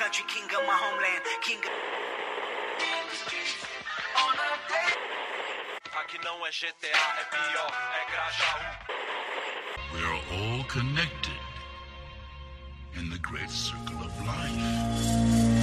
country, king of my homeland, king of... Aqui não é GTA, é pior, é Grajaú. We are all connected in the great circle of life.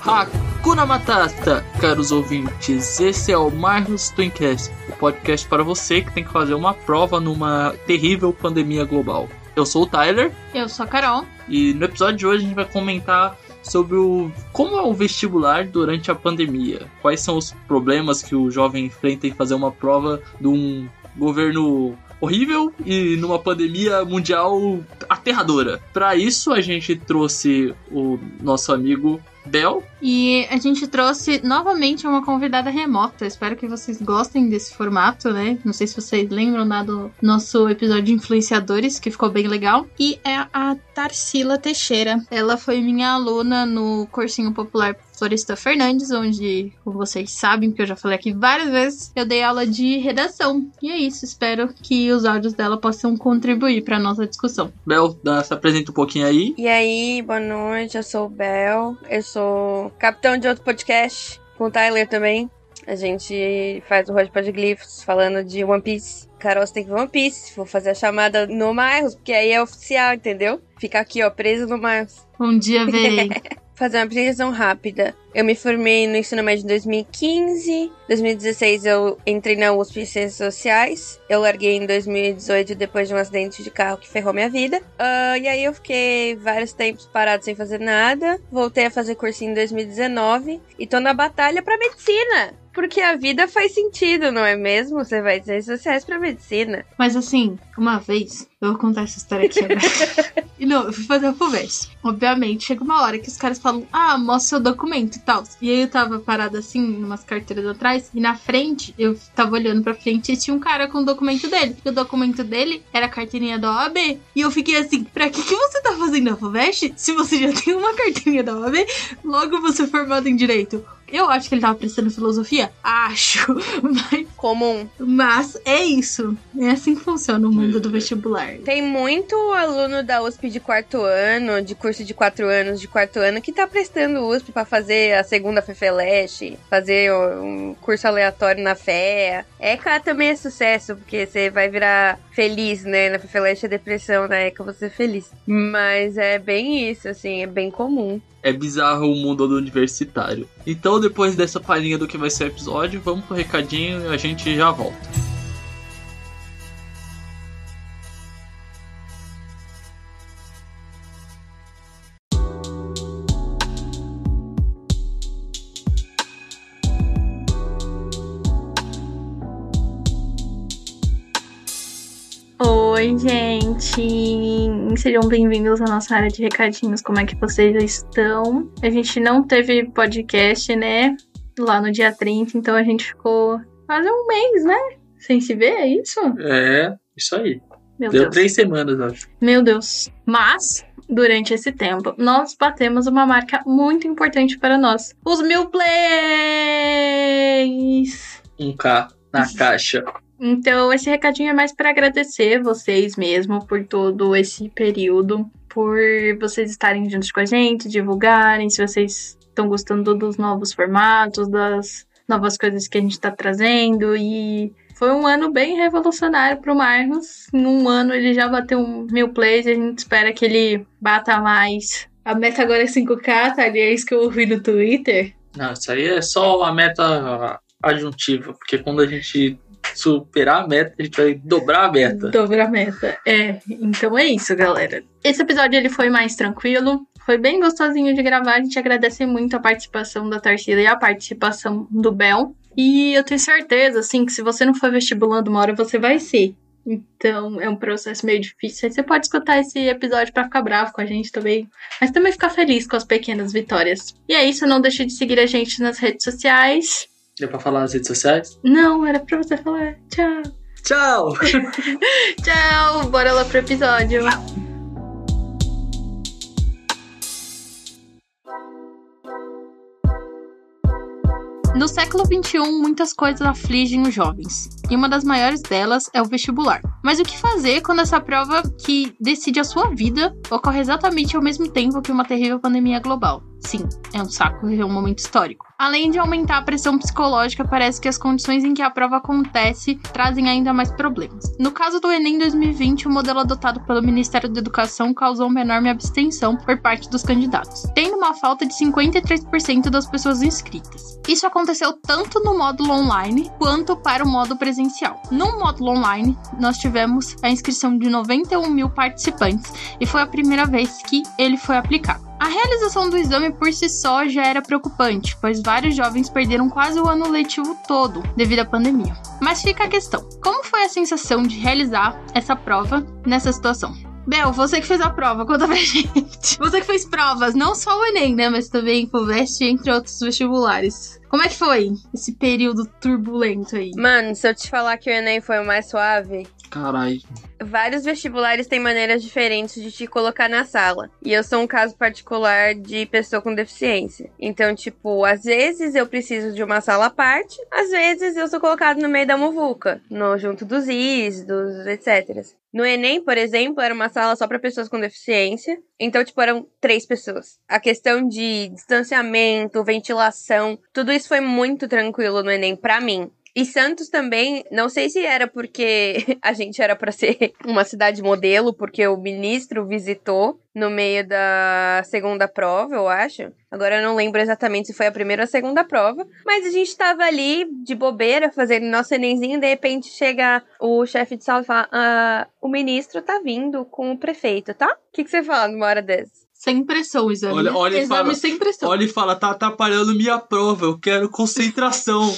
Hakuna Matata, caros ouvintes. Esse é o Marlos Twincast, podcast para você que tem que fazer uma prova numa terrível pandemia global. Eu sou o Tyler Eu sou a Carol. e no episódio de hoje a gente vai comentar sobre o como é o vestibular durante a pandemia. Quais são os problemas que o jovem enfrenta em fazer uma prova de um governo horrível e numa pandemia mundial aterradora. Para isso a gente trouxe o nosso amigo Bel E a gente trouxe novamente uma convidada remota. Espero que vocês gostem desse formato, né? Não sei se vocês lembram lá do nosso episódio de influenciadores, que ficou bem legal. E é a Tarsila Teixeira. Ela foi minha aluna no cursinho popular Floresta Fernandes, onde, como vocês sabem, que eu já falei aqui várias vezes, eu dei aula de redação. E é isso, espero que os áudios dela possam contribuir para nossa discussão. Bel, dá- se apresenta um pouquinho aí. E aí, boa noite, eu sou o Bel, eu sou capitão de outro podcast, com o Tyler também. A gente faz o Road Podglyphs falando de One Piece. Carol, você tem que ver One Piece, vou fazer a chamada no Marros, porque aí é oficial, entendeu? Fica aqui, ó, preso no Marros. Um dia verei. Fazer uma apresentação rápida. Eu me formei no ensino médio em 2015. 2016 eu entrei na USP em Ciências Sociais. Eu larguei em 2018 depois de um acidente de carro que ferrou minha vida. Ah, e aí eu fiquei vários tempos parado sem fazer nada. Voltei a fazer cursinho em 2019 e tô na batalha pra medicina. Porque a vida faz sentido, não é mesmo? Você vai ciências sociais pra medicina. Mas assim, uma vez, eu vou contar essa história aqui agora. e não, eu fui fazer o FUVEST. Obviamente, chega uma hora que os caras falam, ah, mostra seu documento e tal. E aí eu tava parada assim, numas carteiras atrás, e na frente, eu tava olhando pra frente e tinha um cara com o documento dele. E o documento dele era a carteirinha da OAB. E eu fiquei assim, pra que, que você tá fazendo a FUVEST se você já tem uma carteirinha da OAB? Logo você é formado em Direito. Eu acho que ele tava prestando filosofia. Acho. Mas, Comum. mas é isso. É assim que funciona o mundo do vestibular. Tem muito aluno da USP de quarto ano, de curso de quatro anos, de quarto ano, que tá prestando USP pra fazer a segunda FEFELESH, fazer um curso aleatório na FEA. ECA também é sucesso, porque você vai virar feliz, né? Na FEFELESH é depressão, na ECA você é feliz. Mas é bem isso, assim, é bem comum. É bizarro o mundo do universitário. Então, depois dessa palhinha do que vai ser o episódio, vamos pro recadinho e a gente já volta. Oi, gente! Sejam bem-vindos à nossa área de recadinhos. Como é que vocês estão? A gente não teve podcast, né? Lá no dia 30, então a gente ficou quase um mês, né? Sem se ver, é isso? É, isso aí. Meu Deu Deus. três semanas, acho. Meu Deus. Mas, durante esse tempo, nós batemos uma marca muito importante para nós: os mil plays! Um K na caixa. Então, esse recadinho é mais para agradecer vocês mesmo por todo esse período, por vocês estarem juntos com a gente, divulgarem, se vocês estão gostando dos novos formatos, das novas coisas que a gente tá trazendo e foi um ano bem revolucionário pro Marcos. Em um ano ele já bateu um mil plays e a gente espera que ele bata mais. A meta agora é 5K, tá? É isso que eu ouvi no Twitter. Não, isso aí é só a meta adjuntiva, porque quando a gente superar a meta, a gente vai dobrar a meta. Dobra a meta. É, então é isso, galera. Esse episódio ele foi mais tranquilo. Foi bem gostosinho de gravar. A gente agradece muito a participação da Tarsila e a participação do Bel. E eu tenho certeza, assim, que se você não for vestibulando uma hora, você vai ser. Então é um processo meio difícil. Aí você pode escutar esse episódio pra ficar bravo com a gente também. Mas também ficar feliz com as pequenas vitórias. E é isso, não deixe de seguir a gente nas redes sociais. Deu pra falar nas redes sociais? Não, era pra você falar. Tchau. Tchau! Tchau, bora lá pro episódio. No século XXI, muitas coisas afligem os jovens, e uma das maiores delas é o vestibular. Mas o que fazer quando essa prova que decide a sua vida ocorre exatamente ao mesmo tempo que uma terrível pandemia global? Sim, é um saco viver um momento histórico. Além de aumentar a pressão psicológica, parece que as condições em que a prova acontece trazem ainda mais problemas. No caso do Enem 2020, o modelo adotado pelo Ministério da Educação causou uma enorme abstenção por parte dos candidatos, tendo uma falta de 53% das pessoas inscritas. Isso aconteceu tanto no módulo online quanto para o módulo presencial. No módulo online, nós tivemos a inscrição de 91 mil participantes e foi a primeira vez que ele foi aplicado. A realização do exame por si só já era preocupante, pois vários jovens perderam quase o ano letivo todo devido à pandemia. Mas fica a questão: como foi a sensação de realizar essa prova nessa situação? Bel, você que fez a prova, conta pra gente. Você que fez provas, não só o Enem, né? Mas também FUVEST, entre outros vestibulares. Como é que foi esse período turbulento aí? Mano, se eu te falar que o Enem foi o mais suave, Caralho. vários vestibulares têm maneiras diferentes de te colocar na sala. E eu sou um caso particular de pessoa com deficiência. Então, tipo, às vezes eu preciso de uma sala à parte, às vezes eu sou colocado no meio da muvuca, no junto dos is, dos etc. No Enem, por exemplo, era uma sala só para pessoas com deficiência. Então, tipo, eram três pessoas. A questão de distanciamento, ventilação, tudo isso foi muito tranquilo no Enem pra mim. E Santos também, não sei se era porque a gente era pra ser uma cidade modelo, porque o ministro visitou no meio da segunda prova, eu acho. Agora eu não lembro exatamente se foi a primeira ou a segunda prova, mas a gente tava ali de bobeira fazendo nosso enemzinho, de repente chega o chefe de sala e fala: ah, "O ministro tá vindo com o prefeito, tá?" O que, que você fala numa hora dessa? Sem pressão, o exame. Olha- né? olha e exame fala- sem pressão. Olha e fala, tá atrapalhando minha prova, eu quero concentração.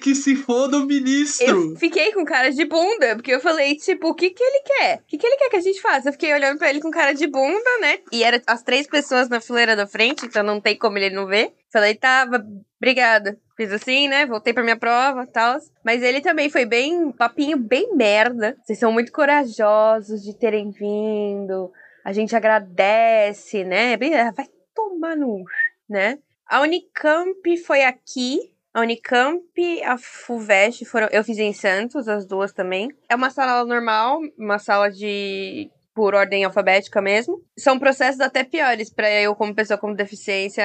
que se foda o ministro. Eu fiquei com cara de bunda, porque eu falei, tipo, o que que ele quer? O que que ele quer que a gente faça? Eu fiquei olhando pra ele com cara de bunda, né? E era as três pessoas na fileira da frente, então não tem como ele não ver. Falei, tá, va- obrigada. Fiz assim, né? Voltei pra minha prova e tal. Mas ele também foi bem, papinho bem merda. Vocês são muito corajosos de terem vindo. A gente agradece, né? Vai tomar no, né? A Unicamp foi aqui. A Unicamp, a FUVEST foram. Eu fiz em Santos, as duas também. É uma sala normal, uma sala de. por ordem alfabética mesmo. São processos até piores pra eu, como pessoa com deficiência,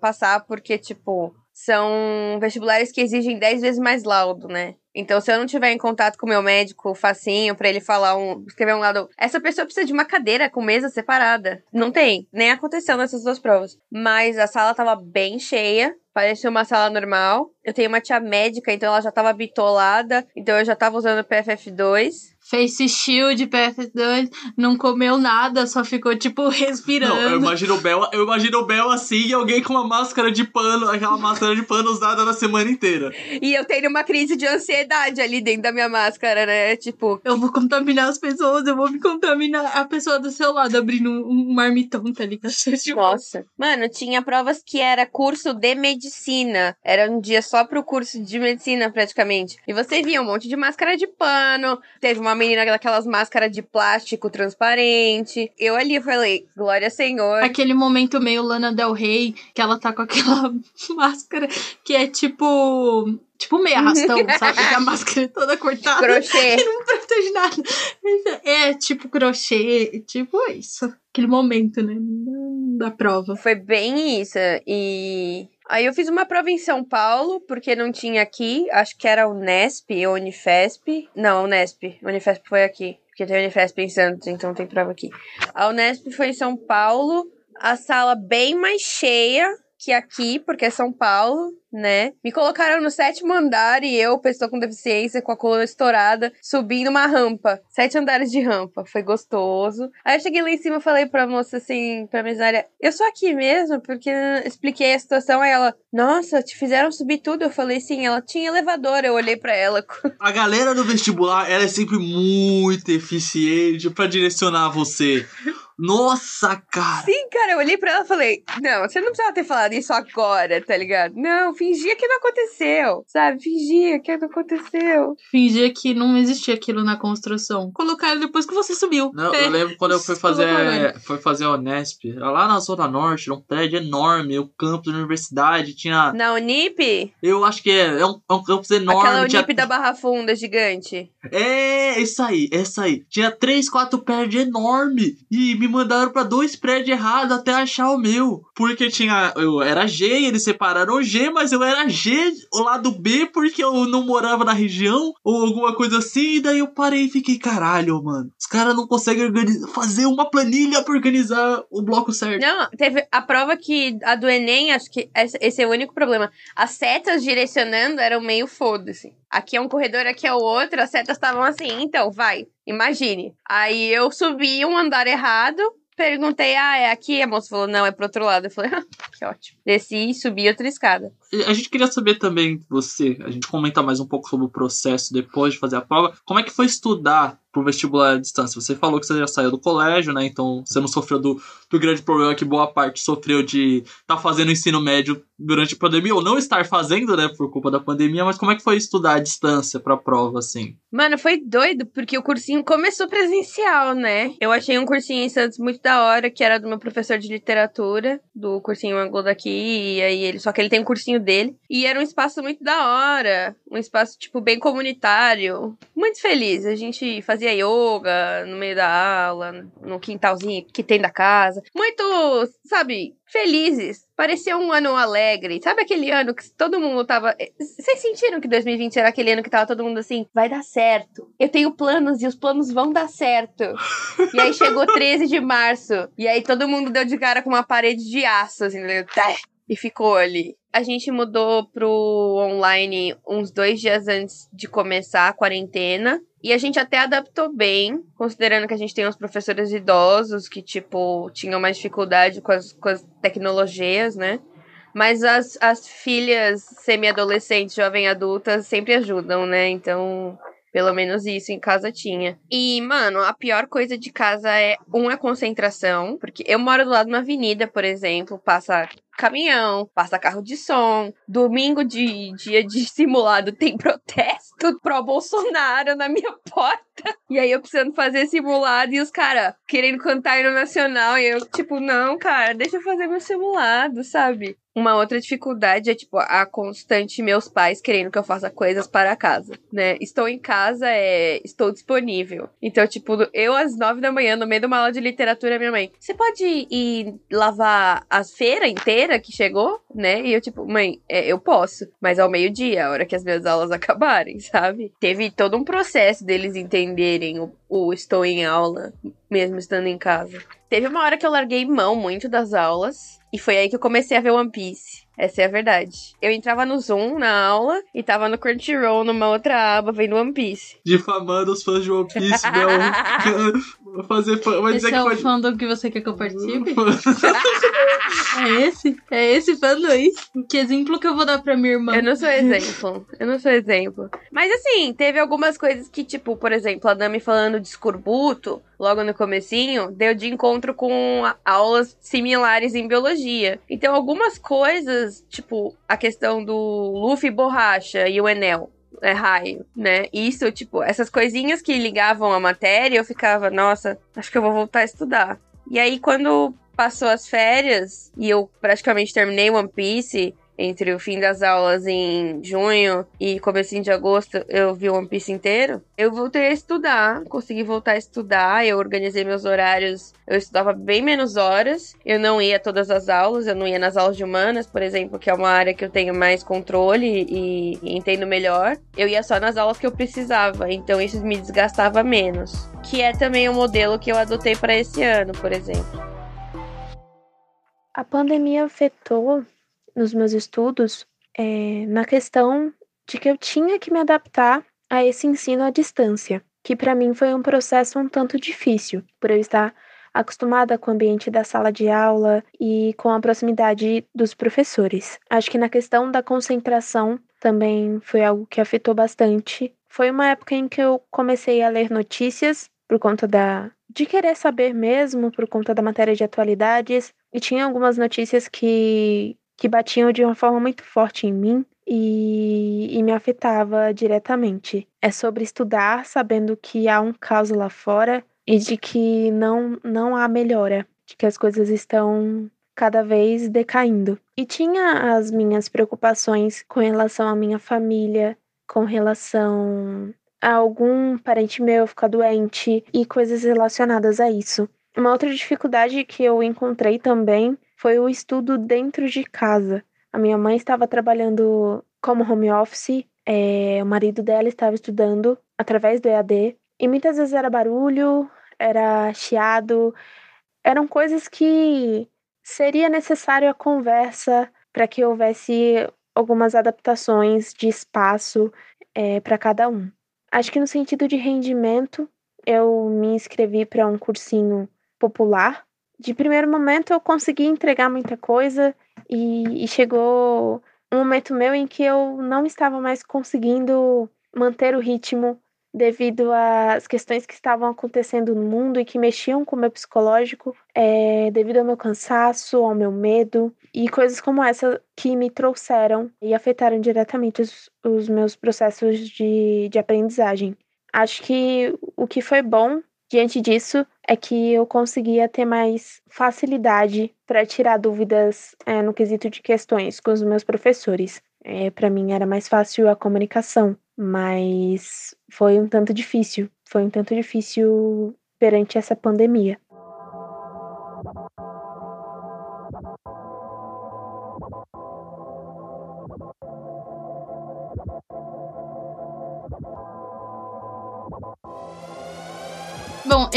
passar, porque, tipo, são vestibulares que exigem 10 vezes mais laudo, né? Então, se eu não tiver em contato com o meu médico facinho pra ele falar um, escrever um lado, essa pessoa precisa de uma cadeira com mesa separada. Não tem, nem aconteceu nessas duas provas. Mas a sala tava bem cheia, parecia uma sala normal. Eu tenho uma tia médica, então ela já tava bitolada, então eu já tava usando o PFF2. Face Shield, PF2, não comeu nada, só ficou, tipo, respirando. Não, eu imagino o Bel, eu imagino o Bel assim e alguém com uma máscara de pano, aquela máscara de pano usada na semana inteira. E eu tenho uma crise de ansiedade ali dentro da minha máscara, né? Tipo, Eu vou contaminar as pessoas, eu vou me contaminar. A pessoa do seu lado abrindo um, um marmitão, tá ligado? Tipo, Nossa. Mano, tinha provas que era curso de medicina. Era um dia só pro curso de medicina, praticamente. E você via um monte de máscara de pano. Teve uma menina daquelas máscaras de plástico transparente. Eu ali falei, glória Senhor. Aquele momento meio Lana Del Rey, que ela tá com aquela máscara que é tipo. Tipo meio arrastão, sabe? Que a máscara é toda cortada. Crochê. Que não protege nada. É tipo crochê, tipo isso. Aquele momento, né? Da prova. Foi bem isso. E. Aí eu fiz uma prova em São Paulo, porque não tinha aqui. Acho que era Unesp ou Unifesp. Não, Unesp. Unifesp foi aqui. Porque tem Unifesp em Santos, então tem prova aqui. A Unesp foi em São Paulo. A sala bem mais cheia que aqui, porque é São Paulo, né? Me colocaram no sétimo andar e eu, pessoa com deficiência, com a coluna estourada, subindo uma rampa. Sete andares de rampa. Foi gostoso. Aí eu cheguei lá em cima e falei pra moça assim, pra mesária, eu sou aqui mesmo, porque expliquei a situação. Aí ela, nossa, te fizeram subir tudo? Eu falei, sim, ela tinha elevador. Eu olhei pra ela. A galera do vestibular, ela é sempre muito eficiente pra direcionar você. Nossa, cara! Sim, cara, eu olhei pra ela e falei: Não, você não precisava ter falado isso agora, tá ligado? Não, fingia que não aconteceu, sabe? Fingia que não aconteceu. Fingir que não existia aquilo na construção. Colocaram depois que você subiu. Não, É. eu lembro quando eu fui fazer, foi fazer a Unesp, era lá na Zona Norte, era um prédio enorme, o campus da universidade, tinha. Na Unip? Eu acho que é, é, um, é um campus enorme. Aquela tinha- Unip da Barra Funda gigante. É, isso aí, essa aí. Tinha três, quatro prédios enormes. E me mandaram pra dois prédios errados até achar o meu. Porque tinha. Eu era G, eles separaram o G, mas eu era G, o lado B, porque eu não morava na região, ou alguma coisa assim. E daí eu parei e fiquei, caralho, mano. Os caras não conseguem organizar, fazer uma planilha pra organizar o bloco certo. Não, teve a prova que a do Enem, acho que esse é o único problema. As setas direcionando eram meio foda-se. Aqui é um corredor, aqui é o outro, as setas estavam assim, então vai, imagine. Aí eu subi um andar errado, perguntei, ah, é aqui? A moça falou, não, é pro outro lado. Eu falei, ah, que ótimo. Desci e subi outra escada. A gente queria saber também, você, a gente comenta mais um pouco sobre o processo depois de fazer a prova. Como é que foi estudar pro vestibular à distância? Você falou que você já saiu do colégio, né? Então você não sofreu do, do grande problema que boa parte sofreu de estar fazendo ensino médio durante a pandemia, ou não estar fazendo, né, por culpa da pandemia, mas como é que foi estudar à distância pra prova, assim? Mano, foi doido, porque o cursinho começou presencial, né? Eu achei um cursinho em Santos muito da hora, que era do meu professor de literatura, do cursinho Anglo daqui, e aí ele, só que ele tem um cursinho dele. E era um espaço muito da hora, um espaço, tipo, bem comunitário. Muito feliz. A gente fazia yoga no meio da aula, no quintalzinho que tem da casa. Muito, sabe, felizes. Parecia um ano alegre. Sabe aquele ano que todo mundo tava. eh, Vocês sentiram que 2020 era aquele ano que tava todo mundo assim? Vai dar certo. Eu tenho planos e os planos vão dar certo. e aí chegou 13 de março. E aí todo mundo deu de cara com uma parede de aço, assim? Tá. E ficou ali. A gente mudou pro online uns dois dias antes de começar a quarentena. E a gente até adaptou bem, considerando que a gente tem uns professores idosos que, tipo, tinham mais dificuldade com as, com as tecnologias, né? Mas as, as filhas semi-adolescentes, jovem adultas, sempre ajudam, né? Então, pelo menos isso em casa tinha. E, mano, a pior coisa de casa é, um, é concentração. Porque eu moro do lado de uma avenida, por exemplo, passa caminhão, passa carro de som. Domingo de dia de simulado tem protesto pro Bolsonaro na minha porta. E aí eu precisando fazer simulado e os caras querendo cantar no nacional. E eu, tipo, não, cara, deixa eu fazer meu simulado, sabe? Uma outra dificuldade é, tipo, a constante meus pais querendo que eu faça coisas para casa, né? Estou em casa, é... estou disponível. Então, tipo, eu às nove da manhã, no meio de uma aula de literatura, minha mãe, você pode ir lavar a feira inteira que chegou, né? E eu, tipo, mãe, é, eu posso, mas ao meio-dia, a hora que as minhas aulas acabarem, sabe? Teve todo um processo deles entenderem o, o estou em aula, mesmo estando em casa. Teve uma hora que eu larguei mão muito das aulas. E foi aí que eu comecei a ver One Piece. Essa é a verdade. Eu entrava no Zoom na aula e tava no Crunchyroll numa outra aba vendo One Piece. Difamando os fãs de One Piece, meu. Vou fazer fã. Vai dizer Esse que é o pode. fandom que você quer que eu participe? É esse? É esse fandom aí? Que exemplo que eu vou dar pra minha irmã? Eu não sou exemplo. Eu não sou exemplo. Mas assim, teve algumas coisas que, tipo, por exemplo, a Dami falando de escorbuto, logo no comecinho, deu de encontro com aulas similares em biologia. Então, algumas coisas, tipo, a questão do Luffy borracha e o Enel. É raio, né? Isso, tipo, essas coisinhas que ligavam a matéria, eu ficava, nossa, acho que eu vou voltar a estudar. E aí, quando passou as férias e eu praticamente terminei One Piece, entre o fim das aulas em junho e comecinho de agosto, eu vi One Piece inteiro. Eu voltei a estudar, consegui voltar a estudar, eu organizei meus horários, eu estudava bem menos horas, eu não ia a todas as aulas, eu não ia nas aulas de humanas, por exemplo, que é uma área que eu tenho mais controle e, e entendo melhor. Eu ia só nas aulas que eu precisava, então isso me desgastava menos. Que é também o modelo que eu adotei para esse ano, por exemplo. A pandemia afetou nos meus estudos eh, na questão de que eu tinha que me adaptar a esse ensino à distância, que para mim foi um processo um tanto difícil, por eu estar acostumada com o ambiente da sala de aula e com a proximidade dos professores. Acho que na questão da concentração também foi algo que afetou bastante. Foi uma época em que eu comecei a ler notícias por conta da, de querer saber mesmo por conta da matéria de atualidades e tinha algumas notícias que, que batiam de uma forma muito forte em mim e, e me afetava diretamente. É sobre estudar sabendo que há um caos lá fora e de que não, não há melhora, de que as coisas estão cada vez decaindo. E tinha as minhas preocupações com relação à minha família, com relação a algum parente meu ficar doente e coisas relacionadas a isso. Uma outra dificuldade que eu encontrei também foi o estudo dentro de casa. A minha mãe estava trabalhando como home office, é, o marido dela estava estudando através do EAD, e muitas vezes era barulho, era chiado, eram coisas que seria necessário a conversa para que houvesse algumas adaptações de espaço é, para cada um. Acho que no sentido de rendimento, eu me inscrevi para um cursinho popular. De primeiro momento, eu consegui entregar muita coisa e, e chegou um momento meu em que eu não estava mais conseguindo manter o ritmo devido às questões que estavam acontecendo no mundo e que mexiam com o meu psicológico, é, devido ao meu cansaço, ao meu medo e coisas como essa que me trouxeram e afetaram diretamente os, os meus processos de, de aprendizagem. Acho que o que foi bom diante disso é que eu conseguia ter mais facilidade para tirar dúvidas é, no quesito de questões com os meus professores. É, para mim era mais fácil a comunicação, mas foi um tanto difícil. Foi um tanto difícil perante essa pandemia.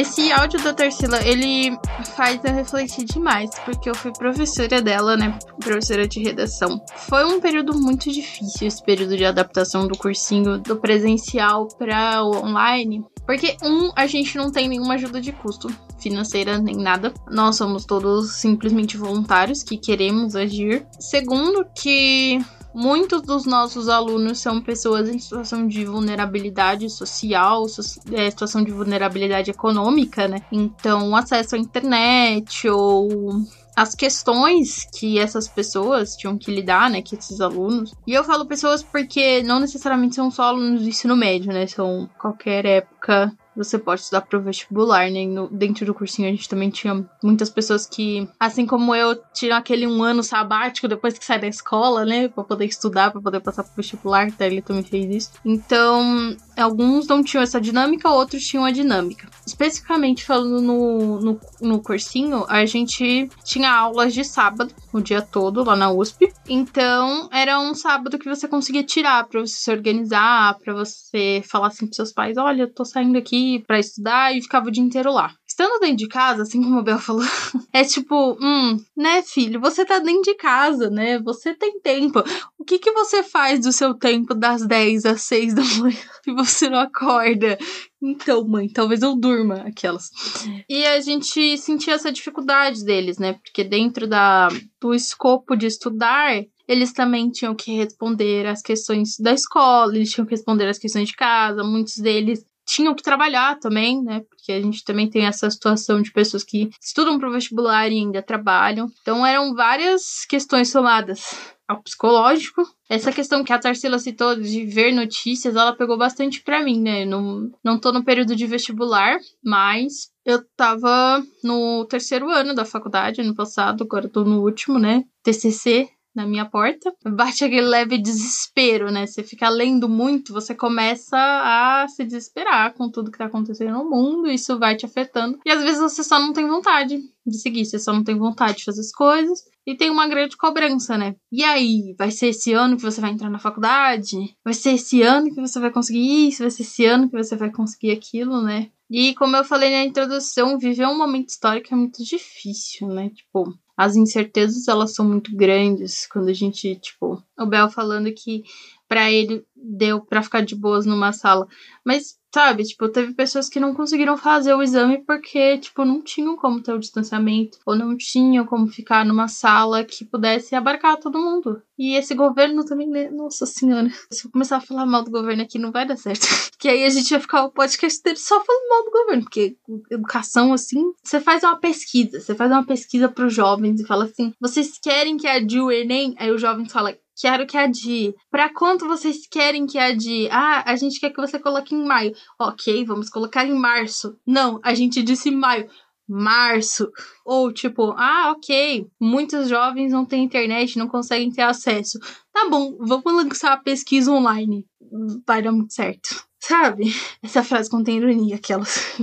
Esse áudio da Tarsila, ele faz eu refletir demais, porque eu fui professora dela, né? Professora de redação. Foi um período muito difícil, esse período de adaptação do cursinho do presencial para o online. Porque, um, a gente não tem nenhuma ajuda de custo financeira nem nada. Nós somos todos simplesmente voluntários que queremos agir. Segundo, que Muitos dos nossos alunos são pessoas em situação de vulnerabilidade social, é, situação de vulnerabilidade econômica, né? Então, acesso à internet ou as questões que essas pessoas tinham que lidar, né, que esses alunos. E eu falo pessoas porque não necessariamente são só alunos do ensino médio, né, são qualquer época você pode estudar pro vestibular, né? No, dentro do cursinho a gente também tinha muitas pessoas que, assim como eu, tinham aquele um ano sabático depois que sai da escola, né? Pra poder estudar, pra poder passar pro vestibular, então ele também fez isso. Então, alguns não tinham essa dinâmica, outros tinham a dinâmica. Especificamente falando no, no, no cursinho, a gente tinha aulas de sábado, o dia todo, lá na USP. Então, era um sábado que você conseguia tirar pra você se organizar, pra você falar assim pros seus pais: olha, eu tô saindo aqui para estudar e ficava o dia inteiro lá. Estando dentro de casa, assim como o Bel falou, é tipo, hum, né, filho, você tá dentro de casa, né? Você tem tempo. O que que você faz do seu tempo das 10 às 6 da manhã e você não acorda? Então, mãe, talvez eu durma aquelas. E a gente sentia essa dificuldade deles, né? Porque dentro da, do escopo de estudar, eles também tinham que responder as questões da escola, eles tinham que responder as questões de casa, muitos deles tinham que trabalhar também, né? Porque a gente também tem essa situação de pessoas que estudam para o vestibular e ainda trabalham. Então eram várias questões somadas ao psicológico. Essa questão que a Tarsila citou de ver notícias, ela pegou bastante para mim, né? Não, não tô no período de vestibular, mas eu tava no terceiro ano da faculdade, ano passado, agora tô no último, né? TCC, na minha porta. Bate aquele leve desespero, né? Você fica lendo muito, você começa a se desesperar com tudo que tá acontecendo no mundo, isso vai te afetando. E às vezes você só não tem vontade de seguir, você só não tem vontade de fazer as coisas. E tem uma grande cobrança, né? E aí, vai ser esse ano que você vai entrar na faculdade? Vai ser esse ano que você vai conseguir isso? Vai ser esse ano que você vai conseguir aquilo, né? E como eu falei na introdução, viver um momento histórico é muito difícil, né? Tipo, as incertezas elas são muito grandes. Quando a gente, tipo, o Bel falando que pra ele deu pra ficar de boas numa sala. Mas, sabe, tipo, teve pessoas que não conseguiram fazer o exame porque, tipo, não tinham como ter o distanciamento, ou não tinham como ficar numa sala que pudesse abarcar todo mundo. E esse governo também, né? Nossa senhora. Se eu começar a falar mal do governo aqui, não vai dar certo. que aí a gente vai ficar o podcast inteiro só falando mal do governo. Porque educação, assim, você faz uma pesquisa. Você faz uma pesquisa pros jovens e fala assim: vocês querem que adie o Enem? Aí os jovens falam. Quero que adie. Pra quanto vocês querem que adie? Ah, a gente quer que você coloque em maio. Ok, vamos colocar em março. Não, a gente disse maio março. Ou tipo, ah, ok, muitos jovens não têm internet, não conseguem ter acesso. Tá bom, vamos lançar a pesquisa online. Vai dar muito certo. Sabe? Essa frase contém ironia, aquelas.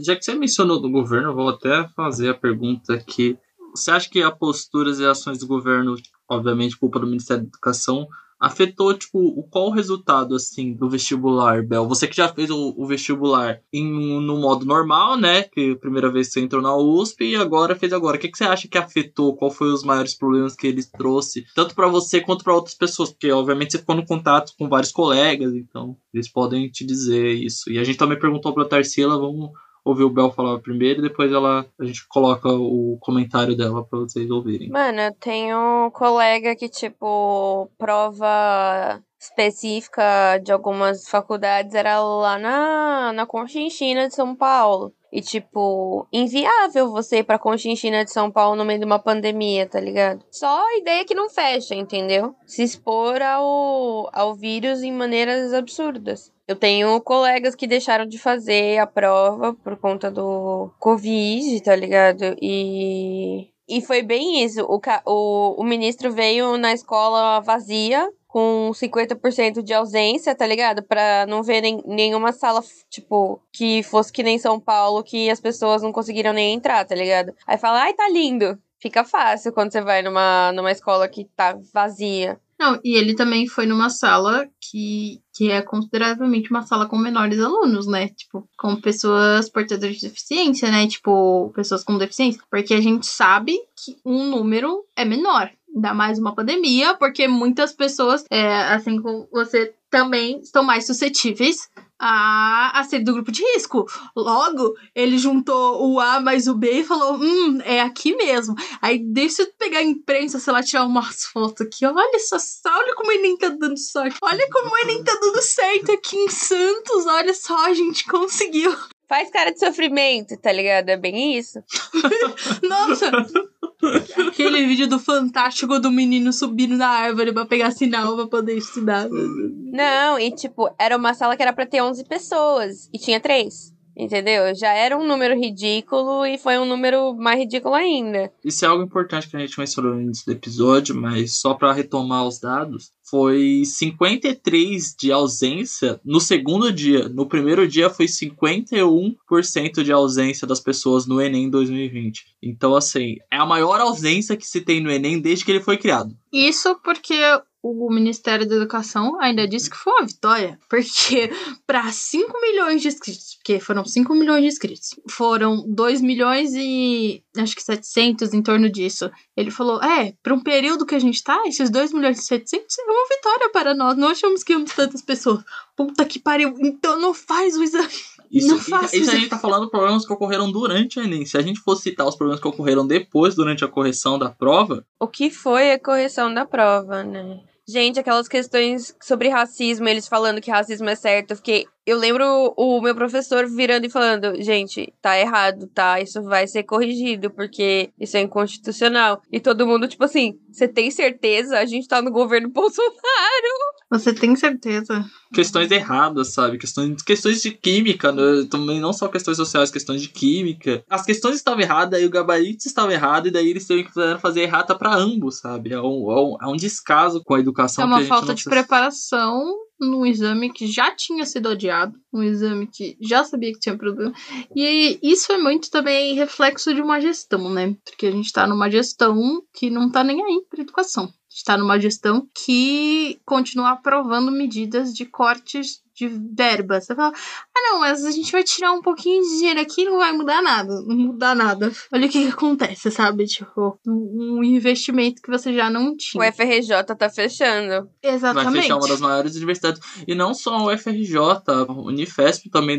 Já que você mencionou do governo, eu vou até fazer a pergunta aqui. Você acha que as posturas e ações do governo, obviamente culpa do Ministério da Educação, afetou, tipo, o, qual o resultado, assim, do vestibular, Bel? Você que já fez o, o vestibular em, no modo normal, né? Que a primeira vez você entrou na USP e agora fez agora. O que, que você acha que afetou? Qual foi os maiores problemas que ele trouxe? Tanto para você quanto para outras pessoas, porque obviamente você ficou no contato com vários colegas, então eles podem te dizer isso. E a gente também perguntou pra Tarsila, vamos ouvir o Bel falar primeiro e depois ela, a gente coloca o comentário dela para vocês ouvirem. Mano, eu tenho um colega que, tipo, prova específica de algumas faculdades era lá na, na Conchinchina de São Paulo. E, tipo, inviável você ir pra Conchinchina de São Paulo no meio de uma pandemia, tá ligado? Só a ideia que não fecha, entendeu? Se expor ao, ao vírus em maneiras absurdas. Eu tenho colegas que deixaram de fazer a prova por conta do Covid, tá ligado? E. E foi bem isso. O, o, o ministro veio na escola vazia, com 50% de ausência, tá ligado? Pra não ver nem, nenhuma sala, tipo, que fosse que nem São Paulo, que as pessoas não conseguiram nem entrar, tá ligado? Aí fala, ai, tá lindo. Fica fácil quando você vai numa, numa escola que tá vazia. Não, e ele também foi numa sala que, que é consideravelmente uma sala com menores alunos, né? Tipo, com pessoas portadoras de deficiência, né? Tipo, pessoas com deficiência. Porque a gente sabe que um número é menor. Ainda mais uma pandemia, porque muitas pessoas, é, assim como você, também estão mais suscetíveis a, a ser do grupo de risco. Logo, ele juntou o A mais o B e falou: hum, é aqui mesmo. Aí deixa eu pegar a imprensa, sei lá, tirar umas fotos aqui. Olha só, olha como o Enem tá dando sorte. Olha como o Enem tá dando certo aqui em Santos. Olha só, a gente conseguiu. Faz cara de sofrimento, tá ligado? É bem isso. Nossa! Aquele vídeo do Fantástico do menino subindo na árvore pra pegar sinal pra poder estudar. Não, e tipo, era uma sala que era pra ter 11 pessoas e tinha três. Entendeu? Já era um número ridículo e foi um número mais ridículo ainda. Isso é algo importante que a gente mencionou no início do episódio, mas só para retomar os dados, foi 53 de ausência no segundo dia. No primeiro dia foi 51% de ausência das pessoas no Enem 2020. Então, assim, é a maior ausência que se tem no Enem desde que ele foi criado. Isso porque o Ministério da Educação ainda disse que foi uma vitória, porque para 5 milhões de inscritos, porque foram 5 milhões de inscritos, foram 2 milhões e acho que 700 em torno disso. Ele falou: é, para um período que a gente tá, esses 2 milhões e 700 é uma vitória para nós, não achamos que íamos tantas pessoas. Puta que pariu, então não faz o exame. Isso, não faço isso a isso. gente tá falando problemas que ocorreram durante o Enem. Se a gente fosse citar os problemas que ocorreram depois, durante a correção da prova, O que foi a correção da prova, né? Gente, aquelas questões sobre racismo, eles falando que racismo é certo, eu fiquei. Eu lembro o meu professor virando e falando, gente, tá errado, tá? Isso vai ser corrigido, porque isso é inconstitucional. E todo mundo, tipo assim, você tem certeza? A gente tá no governo Bolsonaro. Você tem certeza? questões erradas, sabe? Questões, questões de química, né? também não só questões sociais, questões de química. As questões estavam erradas, aí o gabarito estava errado, e daí eles tiveram que fazer errata para ambos, sabe? É um, é, um, é um descaso com a educação. É que a uma gente falta não de preparação num exame que já tinha sido odiado, um exame que já sabia que tinha problema. E isso é muito também reflexo de uma gestão, né? Porque a gente tá numa gestão que não tá nem aí pra educação. A gente tá numa gestão que continua aprovando medidas de cortes de verba. Você fala, ah, não, mas a gente vai tirar um pouquinho de dinheiro aqui e não vai mudar nada. Não mudar nada. Olha o que, que acontece, sabe? Tipo, um investimento que você já não O tinha. FRJ tá fechando. Exatamente. Vai fechar uma das maiores universidades. E não só o FRJ, a Unifesp também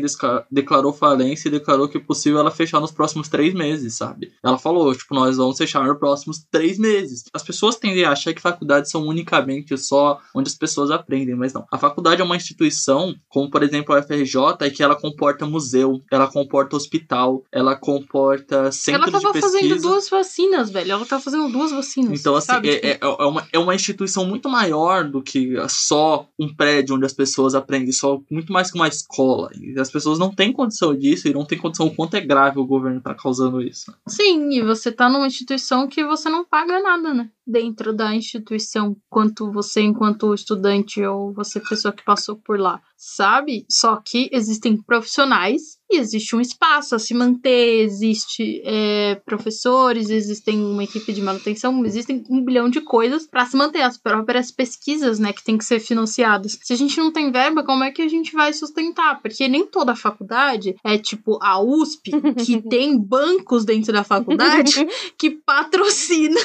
declarou falência e declarou que é possível ela fechar nos próximos três meses, sabe? Ela falou, tipo, nós vamos fechar nos próximos três meses. As pessoas tendem a achar que faculdades são unicamente só onde as pessoas aprendem, mas não. A faculdade é uma instituição, como por exemplo a FRJ, é que ela comporta museu, ela comporta hospital, ela comporta centro Ela tava de pesquisa. fazendo duas vacinas, velho. Ela tava fazendo duas vacinas. Então, assim, é, Tipo, é, é uma, é uma instituição muito maior do que só um prédio onde as pessoas aprendem, só muito mais que uma escola. E as pessoas não têm condição disso e não têm condição o quanto é grave o governo tá causando isso. Sim, e você tá numa instituição que você não paga nada, né? Dentro da instituição, quanto você, enquanto estudante ou você, pessoa que passou por lá, sabe? Só que existem profissionais e existe um espaço a se manter, existe é, professores, existem uma equipe de manutenção, existem um bilhão de coisas para se manter as próprias pesquisas, né, que tem que ser financiadas. Se a gente não tem verba, como é que a gente vai sustentar? Porque nem toda faculdade é tipo a USP, que tem bancos dentro da faculdade que patrocina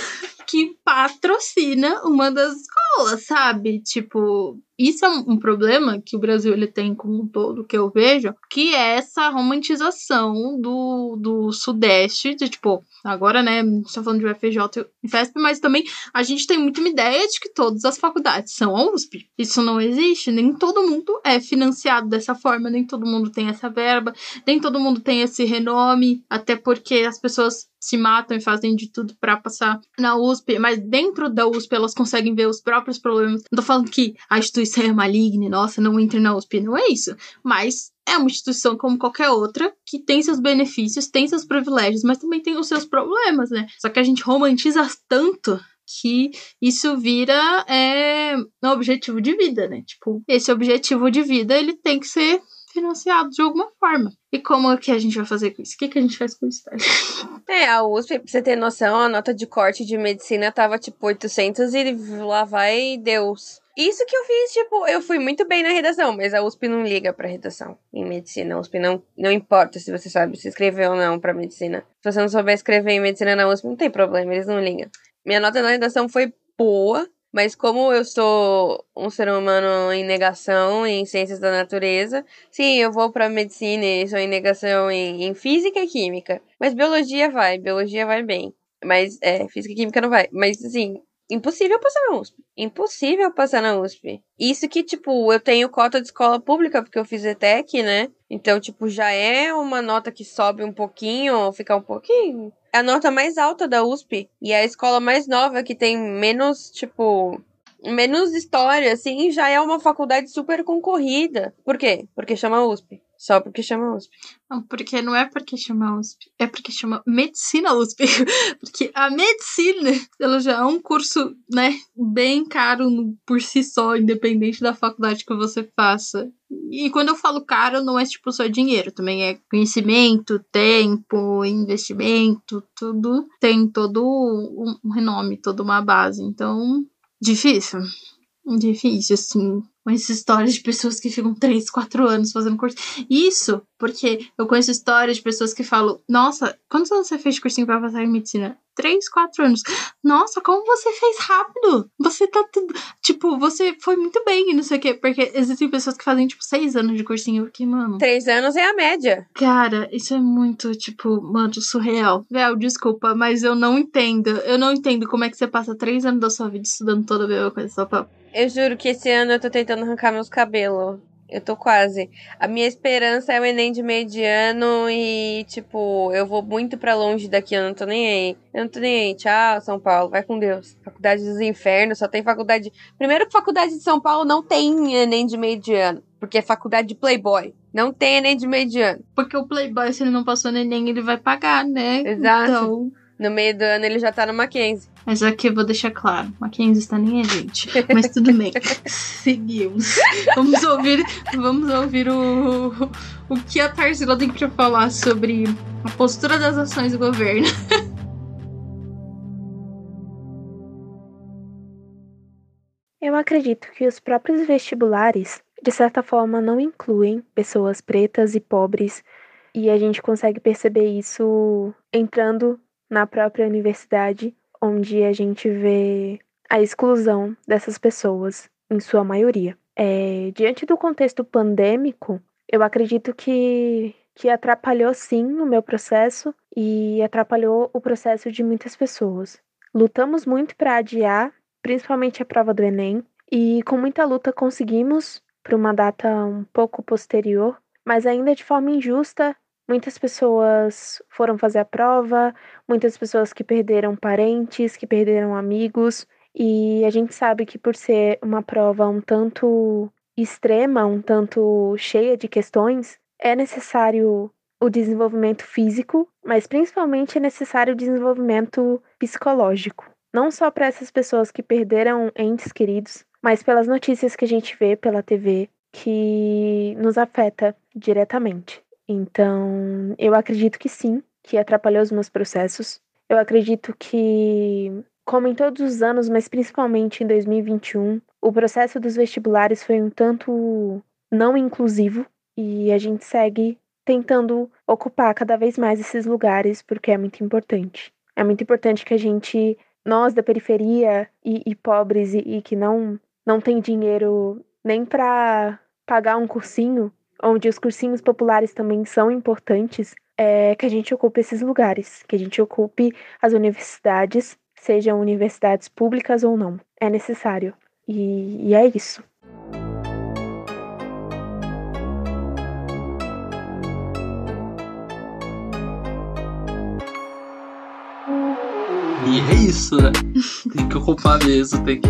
que patrocina uma das escolas, sabe? Tipo, isso é um problema que o Brasil ele tem como um todo, que eu vejo, que é essa romantização do, do Sudeste, de tipo, agora, né, gente tá falando de UFJ FESP, mas também a gente tem muito uma ideia de que todas as faculdades são a USP. Isso não existe, nem todo mundo é financiado dessa forma, nem todo mundo tem essa verba, nem todo mundo tem esse renome, até porque as pessoas se matam e fazem de tudo pra passar na USP, mas dentro da USP elas conseguem ver os próprios problemas. Não tô falando que a instituição é maligna, nossa, não entre na USP, não é isso. Mas é uma instituição como qualquer outra, que tem seus benefícios, tem seus privilégios, mas também tem os seus problemas, né? Só que a gente romantiza tanto que isso vira é, um objetivo de vida, né? Tipo, esse objetivo de vida, ele tem que ser financiado de alguma forma. E como que a gente vai fazer com isso? O que, que a gente faz com isso? É, a USP, pra você ter noção, a nota de corte de medicina tava tipo 800 e lá vai Deus. Isso que eu fiz, tipo, eu fui muito bem na redação, mas a USP não liga pra redação em medicina. A USP não, não importa se você sabe se escrever ou não pra medicina. Se você não souber escrever em medicina na USP, não tem problema, eles não ligam. Minha nota na redação foi boa, mas como eu sou um ser humano em negação em ciências da natureza, sim, eu vou pra medicina e sou em negação em, em física e química. Mas biologia vai, biologia vai bem. Mas, é, física e química não vai. Mas, assim, impossível passar na USP. Impossível passar na USP. Isso que, tipo, eu tenho cota de escola pública, porque eu fiz ETEC, né? Então, tipo, já é uma nota que sobe um pouquinho, ou fica um pouquinho. É a nota mais alta da USP. E é a escola mais nova, que tem menos, tipo. Menos história, assim, já é uma faculdade super concorrida. Por quê? Porque chama USP. Só porque chama USP. Não, porque não é porque chama USP, é porque chama Medicina USP. Porque a medicina, ela já é um curso, né, bem caro por si só, independente da faculdade que você faça. E quando eu falo caro, não é tipo só dinheiro, também é conhecimento, tempo, investimento, tudo tem todo um renome, toda uma base. Então, difícil. Difícil, assim. Com essa história de pessoas que ficam 3, 4 anos fazendo curso. Isso porque eu conheço histórias de pessoas que falam: Nossa, quantos anos você fez cursinho pra passar em medicina? 3, 4 anos. Nossa, como você fez rápido? Você tá tudo. Tipo, você foi muito bem e não sei o quê. Porque existem pessoas que fazem, tipo, 6 anos de cursinho. Que, mano. Três anos é a média. Cara, isso é muito, tipo, mano, surreal. Véu, desculpa, mas eu não entendo. Eu não entendo como é que você passa 3 anos da sua vida estudando toda a mesma coisa só pra. Eu juro que esse ano eu tô tentando arrancar meus cabelos. Eu tô quase. A minha esperança é o Enem de mediano e, tipo, eu vou muito pra longe daqui, eu não tô nem aí. Eu não tô nem aí. Tchau, São Paulo. Vai com Deus. Faculdade dos infernos, só tem faculdade. Primeiro que faculdade de São Paulo não tem Enem de mediano. Porque é faculdade de Playboy. Não tem Enem de mediano. Porque o Playboy, se ele não passou no Enem, ele vai pagar, né? Exato. Então. No meio do ano ele já tá no Mackenzie. Mas aqui eu vou deixar claro: Mackenzie está nem a gente. Mas tudo bem. Seguimos. Vamos ouvir, vamos ouvir o, o que a Tarsila tem pra falar sobre a postura das ações do governo. Eu acredito que os próprios vestibulares de certa forma, não incluem pessoas pretas e pobres, e a gente consegue perceber isso entrando na própria universidade, onde a gente vê a exclusão dessas pessoas, em sua maioria. É, diante do contexto pandêmico, eu acredito que, que atrapalhou sim o meu processo e atrapalhou o processo de muitas pessoas. Lutamos muito para adiar, principalmente a prova do Enem, e com muita luta conseguimos para uma data um pouco posterior, mas ainda de forma injusta. Muitas pessoas foram fazer a prova, muitas pessoas que perderam parentes, que perderam amigos, e a gente sabe que por ser uma prova um tanto extrema, um tanto cheia de questões, é necessário o desenvolvimento físico, mas principalmente é necessário o desenvolvimento psicológico. Não só para essas pessoas que perderam entes queridos, mas pelas notícias que a gente vê pela TV que nos afeta diretamente. Então, eu acredito que sim, que atrapalhou os meus processos. Eu acredito que, como em todos os anos, mas principalmente em 2021, o processo dos vestibulares foi um tanto não inclusivo e a gente segue tentando ocupar cada vez mais esses lugares porque é muito importante. É muito importante que a gente, nós da periferia e, e pobres e, e que não não tem dinheiro nem para pagar um cursinho, onde os cursinhos populares também são importantes, é que a gente ocupe esses lugares, que a gente ocupe as universidades, sejam universidades públicas ou não. É necessário. E, e é isso. E é isso, né? Tem que ocupar mesmo, tem que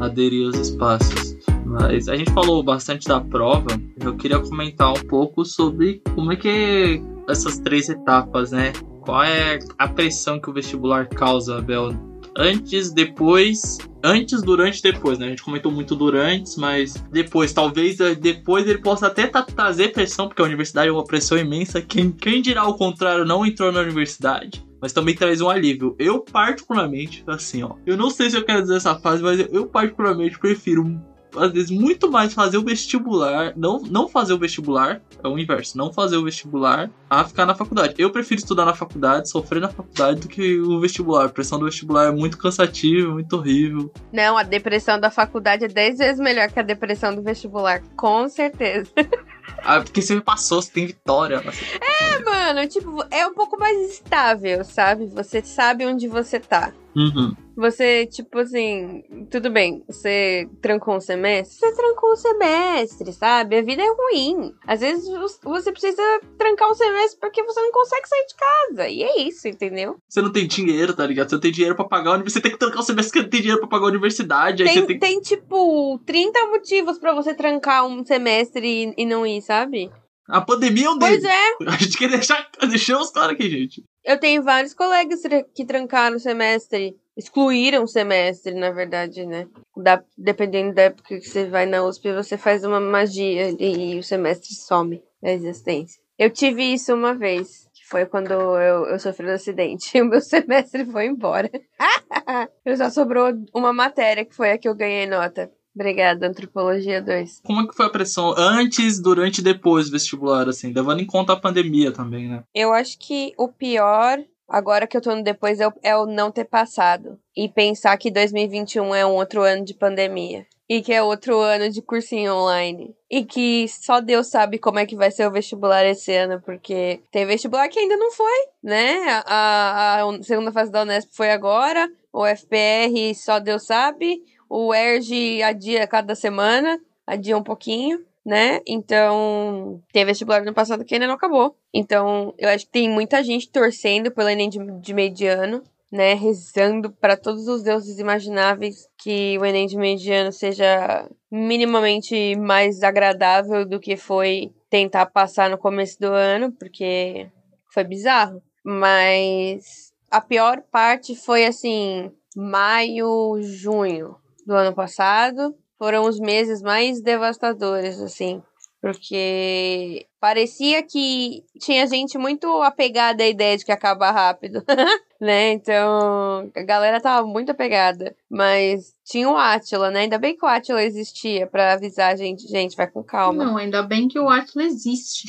aderir aos espaços. Mas a gente falou bastante da prova. Eu queria comentar um pouco sobre como é que essas três etapas, né? Qual é a pressão que o vestibular causa, Bel? Antes, depois. Antes, durante depois, né? A gente comentou muito durante, mas depois, talvez eh, depois ele possa até trazer pressão, porque a universidade é uma pressão imensa. Quem, quem dirá o contrário não entrou na universidade mas também traz um alívio. Eu, particularmente, assim, ó. Eu não sei se eu quero dizer essa frase, mas eu, particularmente, prefiro, às vezes, muito mais fazer o vestibular. Não, não fazer o vestibular, é o inverso. Não fazer o vestibular a ficar na faculdade. Eu prefiro estudar na faculdade, sofrer na faculdade, do que o vestibular. A pressão do vestibular é muito cansativa, muito horrível. Não, a depressão da faculdade é 10 vezes melhor que a depressão do vestibular, com certeza. Ah, porque você passou, você tem vitória. Assim. É, mano, tipo, é um pouco mais estável, sabe? Você sabe onde você tá. Uhum. Você, tipo assim, tudo bem, você trancou um semestre, você trancou um semestre, sabe? A vida é ruim. Às vezes você precisa trancar um semestre porque você não consegue sair de casa. E é isso, entendeu? Você não tem dinheiro, tá ligado? Você não tem dinheiro pra pagar a universidade. Você tem que trancar um semestre porque não tem dinheiro pra pagar a universidade. Tem, aí você tem... tem, tipo, 30 motivos para você trancar um semestre e, e não ir, sabe? A pandemia é um Pois deles. é. A gente quer deixar, deixamos claro aqui, gente. Eu tenho vários colegas que trancaram o semestre. Excluíram o semestre, na verdade, né? Da- dependendo da época que você vai na USP, você faz uma magia e o semestre some da existência. Eu tive isso uma vez, que foi quando eu, eu sofri um acidente. E o meu semestre foi embora. eu só sobrou uma matéria, que foi a que eu ganhei nota. Obrigada, Antropologia 2. Como é que foi a pressão antes, durante e depois do vestibular, assim? Levando em conta a pandemia também, né? Eu acho que o pior, agora que eu tô no depois, é o, é o não ter passado. E pensar que 2021 é um outro ano de pandemia. E que é outro ano de cursinho online. E que só Deus sabe como é que vai ser o vestibular esse ano, porque tem vestibular que ainda não foi, né? A, a, a segunda fase da Unesp foi agora, o FPR só Deus sabe, o ERG adia cada semana, adia um pouquinho né? Então, tem vestibular no passado que ainda não acabou. Então, eu acho que tem muita gente torcendo pelo Enem de, de mediano, né? Rezando para todos os deuses imagináveis que o Enem de mediano seja minimamente mais agradável do que foi tentar passar no começo do ano, porque foi bizarro. Mas a pior parte foi assim, maio, junho do ano passado foram os meses mais devastadores, assim, Porque parecia que tinha gente muito apegada à ideia de que acaba rápido. né? Então, a galera tava muito apegada. Mas tinha o Átila, né? Ainda bem que o Átila existia pra avisar a gente, gente, vai com calma. Não, ainda bem que o Atlas existe.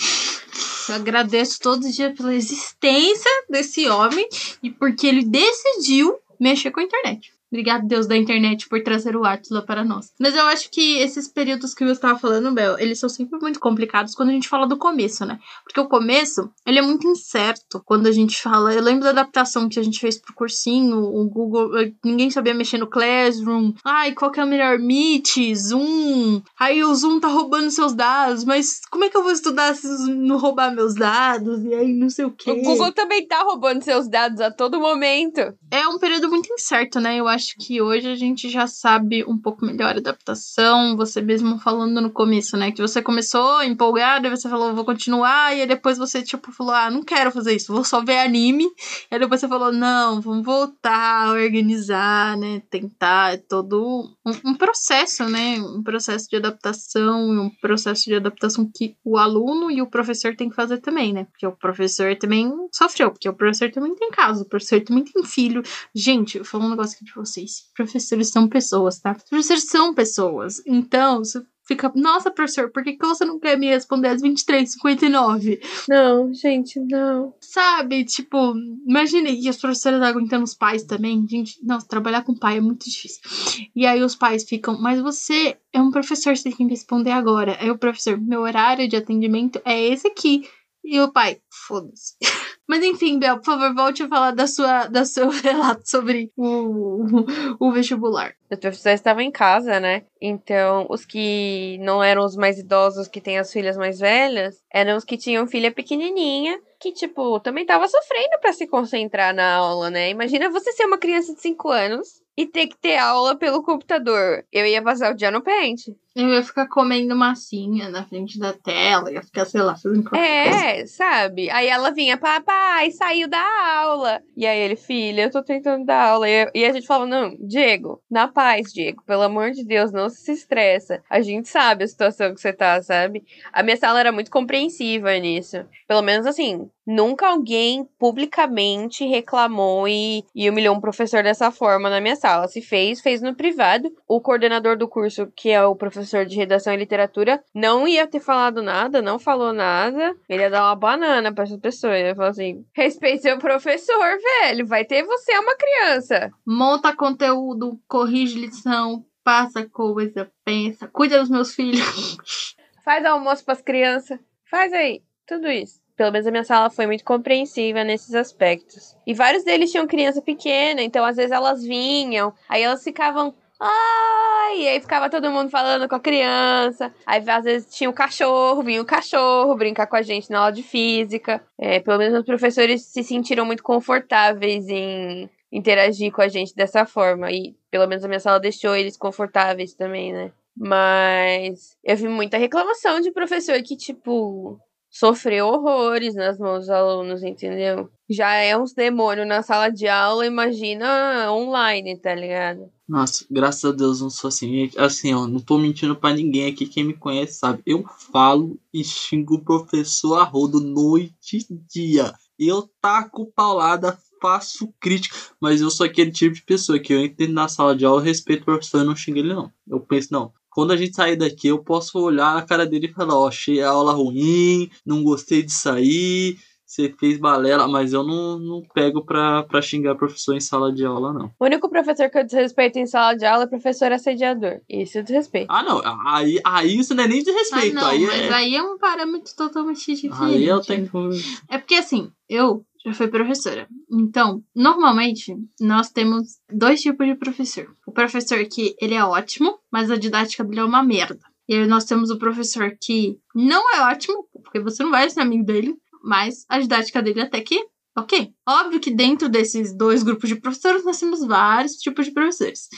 Eu agradeço todos os dias pela existência desse homem e porque ele decidiu mexer com a internet. Obrigado, Deus da internet, por trazer o Atila para nós. Mas eu acho que esses períodos que você estava falando, Bel, eles são sempre muito complicados quando a gente fala do começo, né? Porque o começo, ele é muito incerto quando a gente fala. Eu lembro da adaptação que a gente fez pro cursinho, o Google. eh, Ninguém sabia mexer no Classroom. Ai, qual que é o melhor Meet? Zoom. Aí o Zoom tá roubando seus dados, mas como é que eu vou estudar se não roubar meus dados? E aí não sei o quê. O Google também tá roubando seus dados a todo momento. É um período muito incerto, né? Eu acho que hoje a gente já sabe um pouco melhor a adaptação. Você mesmo falando no começo, né? Que você começou empolgado, aí você falou, vou continuar, e aí depois você, tipo, falou, ah, não quero fazer isso, vou só ver anime. E aí depois você falou, não, vamos voltar, organizar, né? Tentar, é todo um, um processo, né? Um processo de adaptação, um processo de adaptação que o aluno e o professor tem que fazer também, né? Porque o professor também sofreu, porque o professor também tem casa, o professor também tem filho. Gente, eu falar um negócio aqui de vocês. Professores são pessoas, tá? Professores são pessoas. Então, você fica, nossa, professor, por que, que você não quer me responder às 23h59? Não, gente, não. Sabe? Tipo, imagine, e os professores aguentando os pais também. Gente, nossa, trabalhar com pai é muito difícil. E aí os pais ficam, mas você é um professor, você tem que me responder agora. Aí o professor, meu horário de atendimento é esse aqui. E o pai, foda-se. Mas enfim, Bel, por favor, volte a falar da sua, da seu relato sobre o, o vestibular. Os professores estavam em casa, né? Então, os que não eram os mais idosos, que têm as filhas mais velhas, eram os que tinham filha pequenininha, que, tipo, também tava sofrendo pra se concentrar na aula, né? Imagina você ser uma criança de 5 anos e ter que ter aula pelo computador. Eu ia passar o dia no pente. Eu ia ficar comendo massinha na frente da tela, ia ficar, sei lá, fazendo qualquer coisa. É, sabe? Aí ela vinha, papai, saiu da aula. E aí ele, filha, eu tô tentando dar aula. E, e a gente falava, não, Diego, na paz, Diego, pelo amor de Deus, não se estressa. A gente sabe a situação que você tá, sabe? A minha sala era muito compreensiva nisso. Pelo menos assim, nunca alguém publicamente reclamou e, e humilhou um professor dessa forma na minha sala. Se fez, fez no privado. O coordenador do curso, que é o professor de redação e literatura, não ia ter falado nada, não falou nada. Ele ia dar uma banana pra essa pessoa. Ele ia falar assim: respeite seu professor, velho. Vai ter você, é uma criança. Monta conteúdo, corrige lição, passa coisa, pensa, cuida dos meus filhos. Faz almoço pras crianças. Faz aí. Tudo isso. Pelo menos a minha sala foi muito compreensiva nesses aspectos. E vários deles tinham criança pequena, então às vezes elas vinham, aí elas ficavam. Ai! E aí ficava todo mundo falando com a criança. Aí às vezes tinha o cachorro, vinha o cachorro brincar com a gente na aula de física. É, pelo menos os professores se sentiram muito confortáveis em interagir com a gente dessa forma. E pelo menos a minha sala deixou eles confortáveis também, né? Mas eu vi muita reclamação de professor que, tipo, sofreu horrores nas mãos dos alunos, entendeu? Já é uns demônios na sala de aula, imagina online, tá ligado? Nossa, graças a Deus não sou assim. Assim, ó, não tô mentindo pra ninguém aqui. Quem me conhece sabe. Eu falo e xingo o professor a rodo noite e dia. Eu taco paulada, faço crítica. Mas eu sou aquele tipo de pessoa que eu entro na sala de aula, respeito o professor e não xingo ele, não. Eu penso, não. Quando a gente sair daqui, eu posso olhar na cara dele e falar, ó, achei a aula ruim, não gostei de sair, você fez balela, mas eu não, não pego pra, pra xingar professor em sala de aula, não. O único professor que eu desrespeito em sala de aula é professor assediador. Isso eu desrespeito. Ah, não, aí, aí isso não é nem de respeito, ah, não, aí mas é... aí é um parâmetro totalmente diferente. Aí eu tenho que... É porque assim, eu já fui professora. Então, normalmente, nós temos dois tipos de professor. O professor que ele é ótimo, mas a didática dele é uma merda. E aí nós temos o professor que não é ótimo, porque você não vai ser amigo dele, mas a didática dele até que ok. Óbvio que dentro desses dois grupos de professores nós temos vários tipos de professores.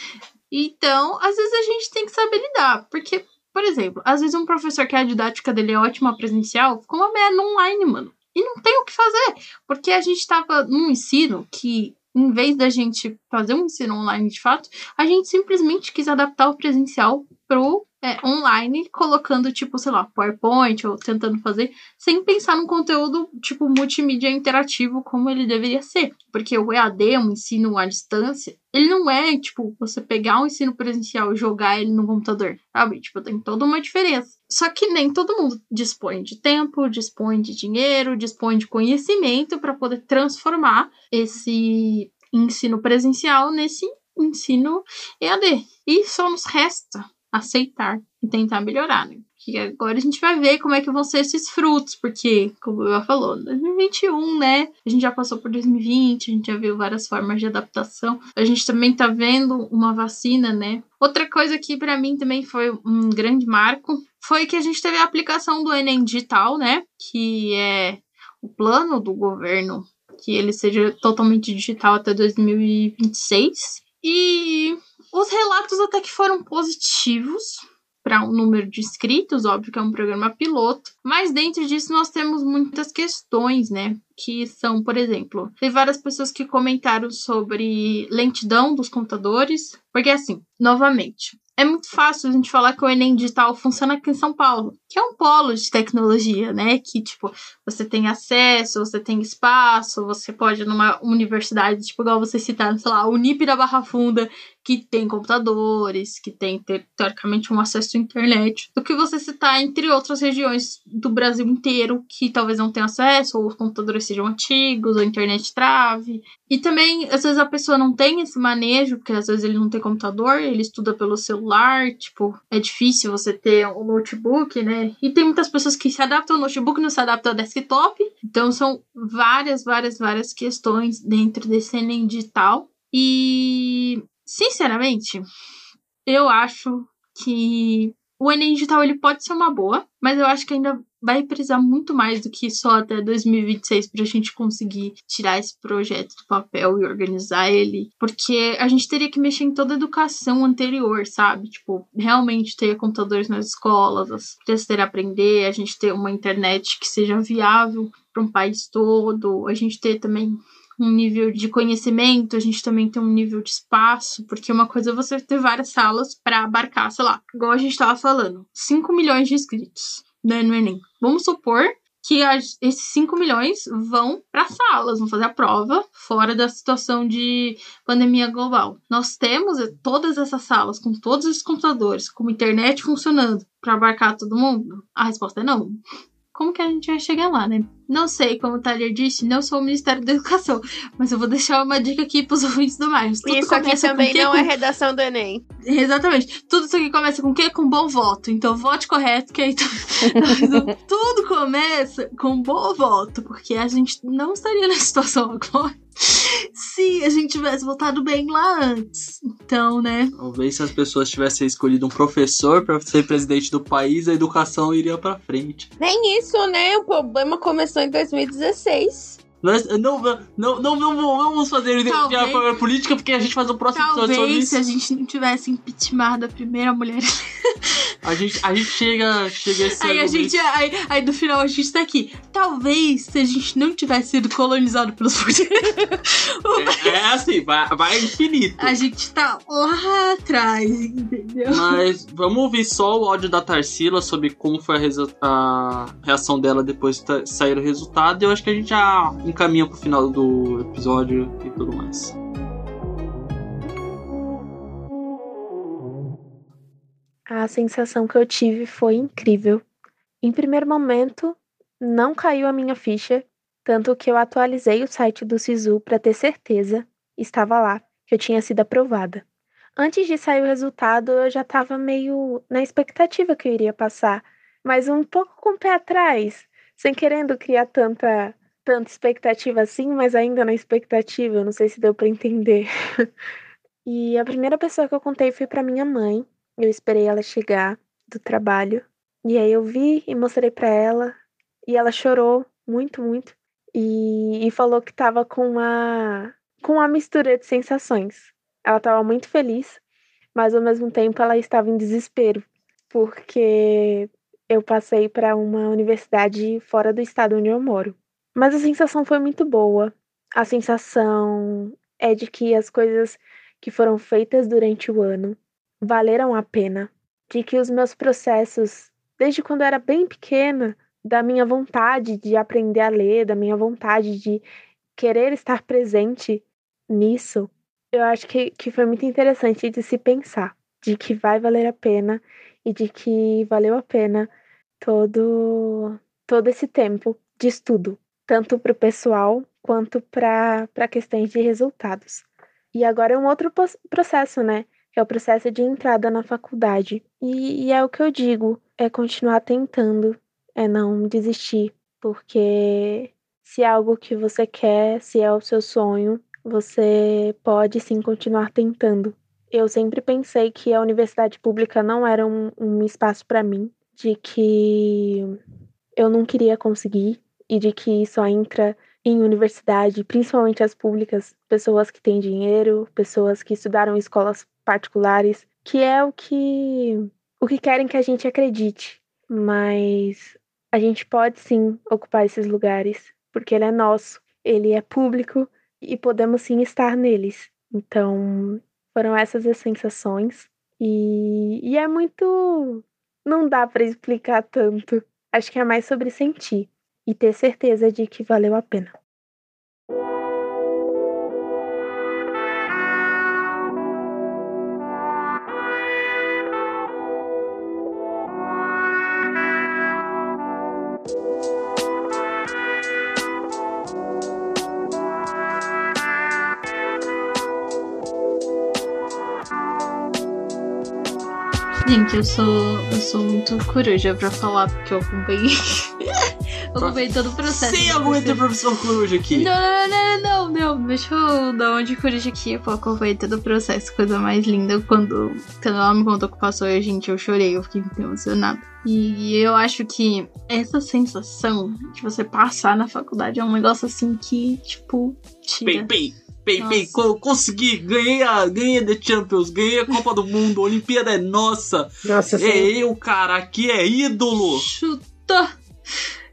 Então, às vezes a gente tem que saber lidar, porque, por exemplo, às vezes um professor que a didática dele é ótima presencial ficou uma merda online, mano. E não tem o que fazer, porque a gente tava num ensino que, em vez da gente fazer um ensino online de fato, a gente simplesmente quis adaptar o presencial pro é, online, colocando, tipo, sei lá, PowerPoint ou tentando fazer, sem pensar num conteúdo, tipo, multimídia interativo como ele deveria ser. Porque o EAD, um ensino à distância, ele não é, tipo, você pegar um ensino presencial e jogar ele no computador, sabe? Tipo, tem toda uma diferença. Só que nem todo mundo dispõe de tempo, dispõe de dinheiro, dispõe de conhecimento para poder transformar esse ensino presencial nesse ensino EAD. E só nos resta aceitar e tentar melhorar, né? Que agora a gente vai ver como é que vão ser esses frutos, porque, como eu falou, 2021, né? A gente já passou por 2020, a gente já viu várias formas de adaptação. A gente também tá vendo uma vacina, né? Outra coisa que para mim também foi um grande marco foi que a gente teve a aplicação do Enem digital, né? Que é o plano do governo que ele seja totalmente digital até 2026. E os relatos até que foram positivos para um número de inscritos, óbvio que é um programa piloto, mas dentro disso nós temos muitas questões, né? Que são, por exemplo, tem várias pessoas que comentaram sobre lentidão dos computadores, porque assim, novamente, é muito fácil a gente falar que o Enem Digital funciona aqui em São Paulo, que é um polo de tecnologia, né? Que, tipo, você tem acesso, você tem espaço, você pode ir numa universidade, tipo, igual você citar, sei lá, Unip da Barra Funda, que tem computadores, que tem, teoricamente, um acesso à internet, do que você citar entre outras regiões do Brasil inteiro que talvez não tenham acesso, ou os computadores sejam antigos, ou a internet trave. E também, às vezes, a pessoa não tem esse manejo, porque às vezes ele não tem computador, ele estuda pelo celular, tipo, é difícil você ter um notebook, né? E tem muitas pessoas que se adaptam ao notebook não se adaptam ao desktop. Então, são várias, várias, várias questões dentro desse Enem digital. E Sinceramente, eu acho que o Enem Digital ele pode ser uma boa, mas eu acho que ainda vai precisar muito mais do que só até 2026 para a gente conseguir tirar esse projeto do papel e organizar ele, porque a gente teria que mexer em toda a educação anterior, sabe? Tipo, realmente ter computadores nas escolas, as crianças terem a aprender, a gente ter uma internet que seja viável para um país todo, a gente ter também um nível de conhecimento, a gente também tem um nível de espaço, porque uma coisa é você ter várias salas para abarcar, sei lá, igual a gente estava falando, 5 milhões de inscritos né, no Enem. Vamos supor que esses 5 milhões vão para salas, vão fazer a prova fora da situação de pandemia global. Nós temos todas essas salas com todos os computadores, com a internet funcionando para abarcar todo mundo? A resposta é não como que a gente vai chegar lá, né? Não sei, como o Thalia disse, não sou o Ministério da Educação, mas eu vou deixar uma dica aqui pros ouvintes do mais. Tudo isso aqui também não é com... é redação do Enem. Exatamente. Tudo isso aqui começa com o quê? Com bom voto. Então, vote correto, que aí tudo começa com bom voto, porque a gente não estaria na situação agora se a gente tivesse voltado bem lá antes. Então, né? Talvez se as pessoas tivessem escolhido um professor para ser presidente do país, a educação iria para frente. Nem isso, né? O problema começou em 2016. Nós, não, não, não, não, vamos fazer talvez, a política porque a gente faz um próximo episódio sobre isso. se a gente não tivesse impeachment a primeira mulher. a, gente, a gente chega, chega esse aí a gente aí, aí no final a gente tá aqui. Talvez se a gente não tivesse sido colonizado pelos é, é, assim, vai, vai infinito. A gente tá lá atrás, entendeu? Mas vamos ouvir só o áudio da Tarsila sobre como foi a, a reação dela depois de sair o resultado. E eu acho que a gente já encaminha pro final do episódio e tudo mais. A sensação que eu tive foi incrível. Em primeiro momento, não caiu a minha ficha, tanto que eu atualizei o site do Sisu para ter certeza, estava lá, que eu tinha sido aprovada. Antes de sair o resultado, eu já estava meio na expectativa que eu iria passar, mas um pouco com o pé atrás, sem querendo criar tanta tanta expectativa assim, mas ainda na expectativa, eu não sei se deu para entender. e a primeira pessoa que eu contei foi para minha mãe. Eu esperei ela chegar do trabalho. E aí eu vi e mostrei para ela. E ela chorou muito, muito. E, e falou que tava com uma, com uma mistura de sensações. Ela tava muito feliz, mas ao mesmo tempo ela estava em desespero, porque eu passei para uma universidade fora do estado onde eu moro. Mas a sensação foi muito boa. A sensação é de que as coisas que foram feitas durante o ano valeram a pena. de que os meus processos, desde quando eu era bem pequena, da minha vontade de aprender a ler, da minha vontade de querer estar presente nisso, eu acho que, que foi muito interessante de se pensar, de que vai valer a pena e de que valeu a pena todo, todo esse tempo de estudo, tanto para o pessoal quanto para questões de resultados. E agora é um outro processo, né? Que é o processo de entrada na faculdade. E, e é o que eu digo: é continuar tentando, é não desistir, porque se é algo que você quer, se é o seu sonho, você pode sim continuar tentando. Eu sempre pensei que a universidade pública não era um, um espaço para mim, de que eu não queria conseguir e de que só entra em universidade, principalmente as públicas, pessoas que têm dinheiro, pessoas que estudaram em escolas particulares, que é o que o que querem que a gente acredite. Mas a gente pode sim ocupar esses lugares, porque ele é nosso, ele é público e podemos sim estar neles. Então, foram essas as sensações. E, e é muito. Não dá para explicar tanto. Acho que é mais sobre sentir e ter certeza de que valeu a pena. Gente, eu sou, eu sou muito coruja pra falar, porque eu acompanhei. acompanhei todo o processo. Sem argumento do professor coruja aqui. Não, não, não, não, não. Deixa eu dar uma de coruja aqui. Eu acompanhei todo o processo, coisa mais linda. Quando, quando ela me contou que passou, eu, gente, eu chorei, eu fiquei muito emocionada. E eu acho que essa sensação de você passar na faculdade é um negócio assim que, tipo, tira. Pei, pei. Pei, pei, co consegui, ganhei a, ganhei a The Champions, ganhei a Copa do Mundo, a Olimpíada é nossa. Nossa, É sim. eu, cara, aqui é ídolo. Chutou!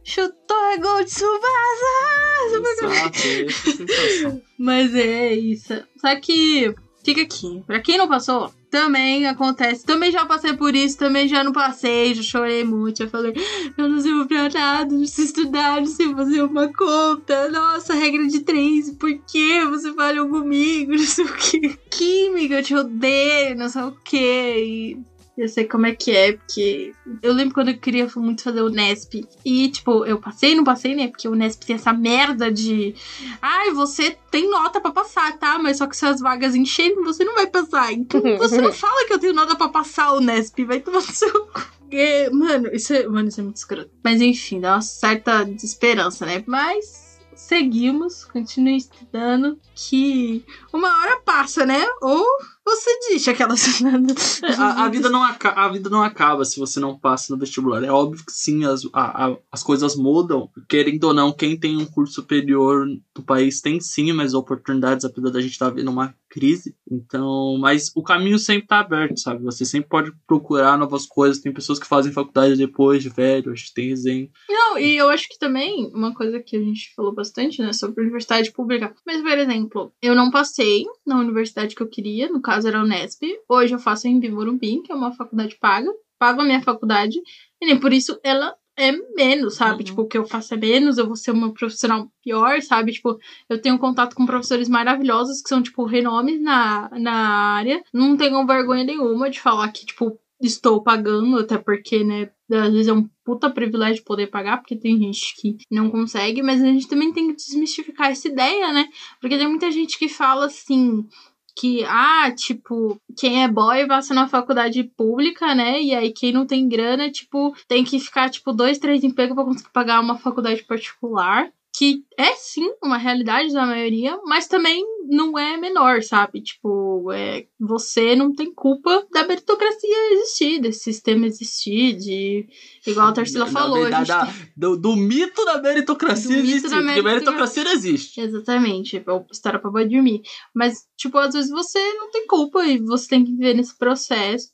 Chutou, é gol de Subasa! Exato, essa sensação. Mas é isso. Só que fica aqui. Pra quem não passou, também acontece. Também já passei por isso, também já não passei, já chorei muito. Já falei, eu não sirvo pra nada, não sei estudar, não sei fazer uma conta. Nossa, regra de três, por que você falhou comigo? Não sei o que. Química, eu te odeio, não sei o que. Eu sei como é que é, porque eu lembro quando eu queria muito fazer o Nesp. E, tipo, eu passei, não passei, né? Porque o Nesp tem essa merda de. Ai, você tem nota pra passar, tá? Mas só que se as vagas encherem, você não vai passar. Então você não fala que eu tenho nota pra passar o Nesp. Vai tomar no seu cu. Porque, Mano, isso é, mano, isso é muito escroto. Mas enfim, dá uma certa desesperança, né? Mas seguimos, continue estudando, que uma hora passa, né? Ou você deixa aquela A, a vida não aca- a vida não acaba se você não passa no vestibular. É óbvio que sim, as, a- a- as coisas mudam. Querendo ou não, quem tem um curso superior do país tem sim mais oportunidades, apesar da gente estar vendo uma crise. Então, mas o caminho sempre tá aberto, sabe? Você sempre pode procurar novas coisas. Tem pessoas que fazem faculdade depois de velho, a gente tem resenha. Não, e eu acho que também, uma coisa que a gente falou bastante, né, sobre universidade pública. Mas, por exemplo, eu não passei na universidade que eu queria, no caso era a Unesp. Hoje eu faço em Morumbi, que é uma faculdade paga. Pago a minha faculdade. E nem por isso ela é menos, sabe? Uhum. Tipo, o que eu faço é menos, eu vou ser uma profissional pior, sabe? Tipo, eu tenho contato com professores maravilhosos que são, tipo, renomes na, na área. Não tenho vergonha nenhuma de falar que, tipo, estou pagando, até porque, né, às vezes é um puta privilégio poder pagar, porque tem gente que não consegue, mas a gente também tem que desmistificar essa ideia, né? Porque tem muita gente que fala assim. Que, ah, tipo, quem é boy passa na faculdade pública, né? E aí quem não tem grana, tipo, tem que ficar, tipo, dois, três empregos pra conseguir pagar uma faculdade particular. Que é sim uma realidade da maioria, mas também não é menor, sabe? Tipo, é, você não tem culpa da meritocracia existir, desse sistema existir, de. Igual a Tarsila Na falou, a verdade, gente da- tem- do, do mito da meritocracia Do existe. da Porque meritocracia. meritocracia não existe. Exatamente, ou história pra dormir. Mas, tipo, às vezes você não tem culpa e você tem que viver nesse processo.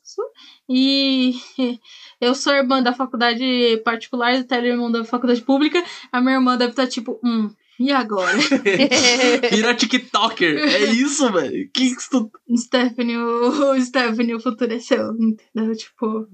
E eu sou irmã da faculdade particular, e o Tyler irmão da faculdade pública. A minha irmã deve estar tipo, hum, E agora? Vira TikToker. É isso, velho. Que que tu... Stephanie, o Stephanie, o futuro é seu, entendeu? Tipo,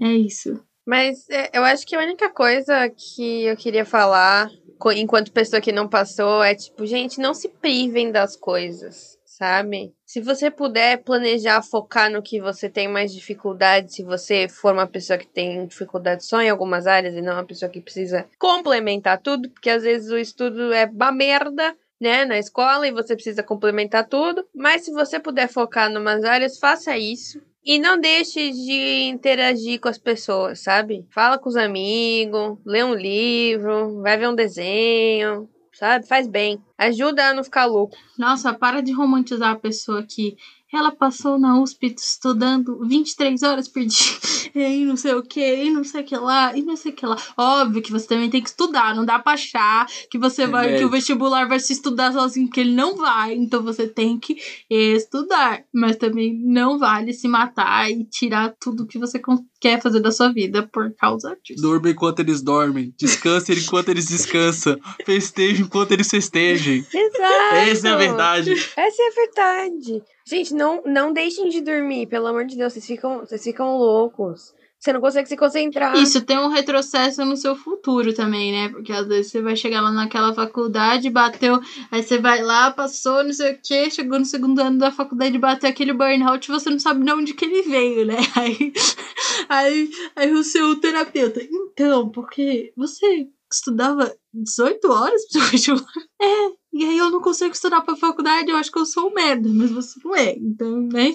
é isso. Mas é, eu acho que a única coisa que eu queria falar, enquanto pessoa que não passou, é tipo, gente, não se privem das coisas, sabe? Se você puder planejar, focar no que você tem mais dificuldade, se você for uma pessoa que tem dificuldade só em algumas áreas e não uma pessoa que precisa complementar tudo, porque às vezes o estudo é uma merda. Né, na escola e você precisa complementar tudo, mas se você puder focar em umas áreas, faça isso. E não deixe de interagir com as pessoas, sabe? Fala com os amigos, lê um livro, vai ver um desenho, sabe? Faz bem. Ajuda a não ficar louco. Nossa, para de romantizar a pessoa que ela passou na USP estudando 23 horas por dia, e não sei o que, e não sei o que lá, e não sei o que lá. Óbvio que você também tem que estudar, não dá pra achar que você vai, É. que o vestibular vai se estudar sozinho, porque ele não vai. Então você tem que estudar, mas também não vale se matar e tirar tudo que você quer fazer da sua vida por causa disso. Durma enquanto eles dormem. Descansa enquanto eles descansam. Festeja enquanto eles festejem. Exato! Essa é a verdade. Essa é a verdade. Gente, não, não deixem de dormir, pelo amor de Deus. Vocês ficam, vocês ficam loucos. Você não consegue se concentrar. Isso tem um retrocesso no seu futuro também, né? Porque às vezes você vai chegar lá naquela faculdade, bateu, aí você vai lá, passou, não sei o quê, chegou no segundo ano da faculdade, bateu aquele burnout, você não sabe de onde que ele veio, né? Aí, aí, aí o seu terapeuta, então, porque você estudava 18 horas seu vestibular? É, e aí eu não consigo estudar pra faculdade, eu acho que eu sou um merda, mas você não é, então, né?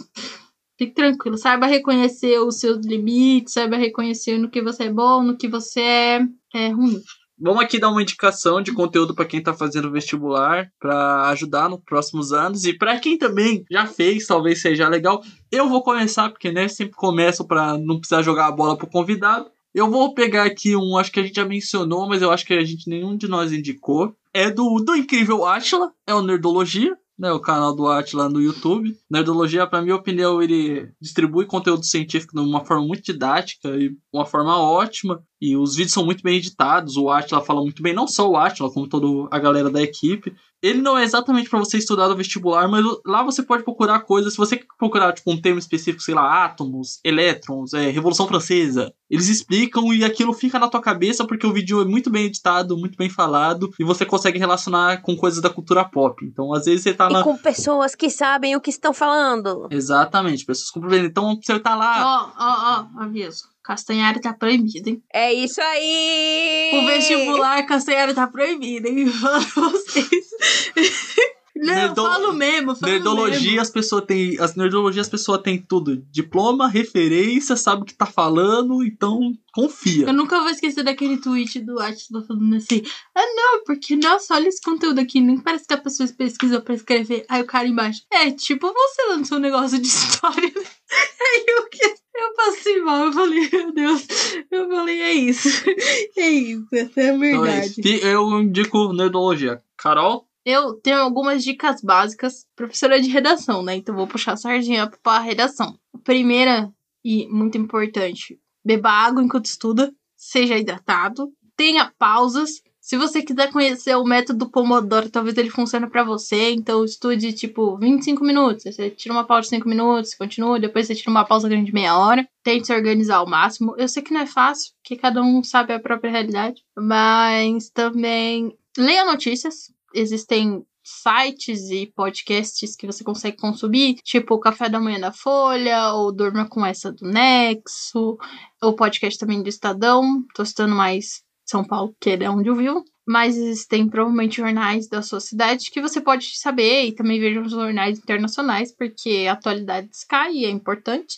Fique tranquilo, saiba reconhecer os seus limites, saiba reconhecer no que você é bom, no que você é, é ruim. Vamos aqui dar uma indicação de conteúdo para quem tá fazendo vestibular, para ajudar nos próximos anos e para quem também já fez, talvez seja legal. Eu vou começar porque né, sempre começo para não precisar jogar a bola pro convidado. Eu vou pegar aqui um, acho que a gente já mencionou, mas eu acho que a gente nenhum de nós indicou. É do, do incrível Atila, é o Nerdologia, né, o canal do Atila no YouTube. Nerdologia, pra minha opinião, ele distribui conteúdo científico de uma forma muito didática e uma forma ótima. E os vídeos são muito bem editados. O Atila fala muito bem, não só o Atila, como toda a galera da equipe. Ele não é exatamente para você estudar no vestibular, mas lá você pode procurar coisas. Se você quer procurar tipo, um tema específico, sei lá, átomos, elétrons, é, Revolução Francesa, eles explicam e aquilo fica na tua cabeça porque o vídeo é muito bem editado, muito bem falado e você consegue relacionar com coisas da cultura pop. Então, às vezes você tá na. E com pessoas que sabem o que estão falando. Exatamente, pessoas compreendem. Então, você tá lá. Ó, ó, ó, aviso. Castanhari tá proibido, hein? É isso aí! O vestibular Castanhari tá proibido, hein? Falo pra vocês. Não, Nerdo- falo mesmo, falo Nerdologia, mesmo. as pessoas têm. As nerdologias, as pessoas têm tudo. Diploma, referência, sabe o que tá falando, então confia. Eu nunca vou esquecer daquele tweet do Atila falando assim: Ah, não, porque, nossa, olha esse conteúdo aqui, nem parece que a pessoa pesquisou pra escrever. Aí o cara embaixo: É, tipo você lançou um negócio de história. Aí eu, que- eu passei mal, eu falei: Meu Deus, eu falei: É isso, é isso, essa é a Então é verdade. isso. E eu indico nerdologia. Carol? Eu tenho algumas dicas básicas, professora de redação, né? Então vou puxar a sardinha pra redação. A primeira e muito importante, beba água enquanto estuda, seja hidratado, tenha pausas. Se você quiser conhecer o método Pomodoro, talvez ele funcione pra você, então estude tipo 25 minutos. Você tira uma pausa de 5 minutos, continua, depois você tira uma pausa grande de meia hora. Tente se organizar ao máximo. Eu sei que não é fácil, porque cada um sabe a própria realidade, mas também leia notícias existem sites e podcasts que você consegue consumir, tipo o Café da Manhã da Folha, ou Durma com essa do Nexo, o podcast também do Estadão, tô citando mais São Paulo, que é onde eu vivo. Mas existem provavelmente jornais da sua cidade que você pode saber, e também veja os jornais internacionais, porque a atualidade cai e é importante.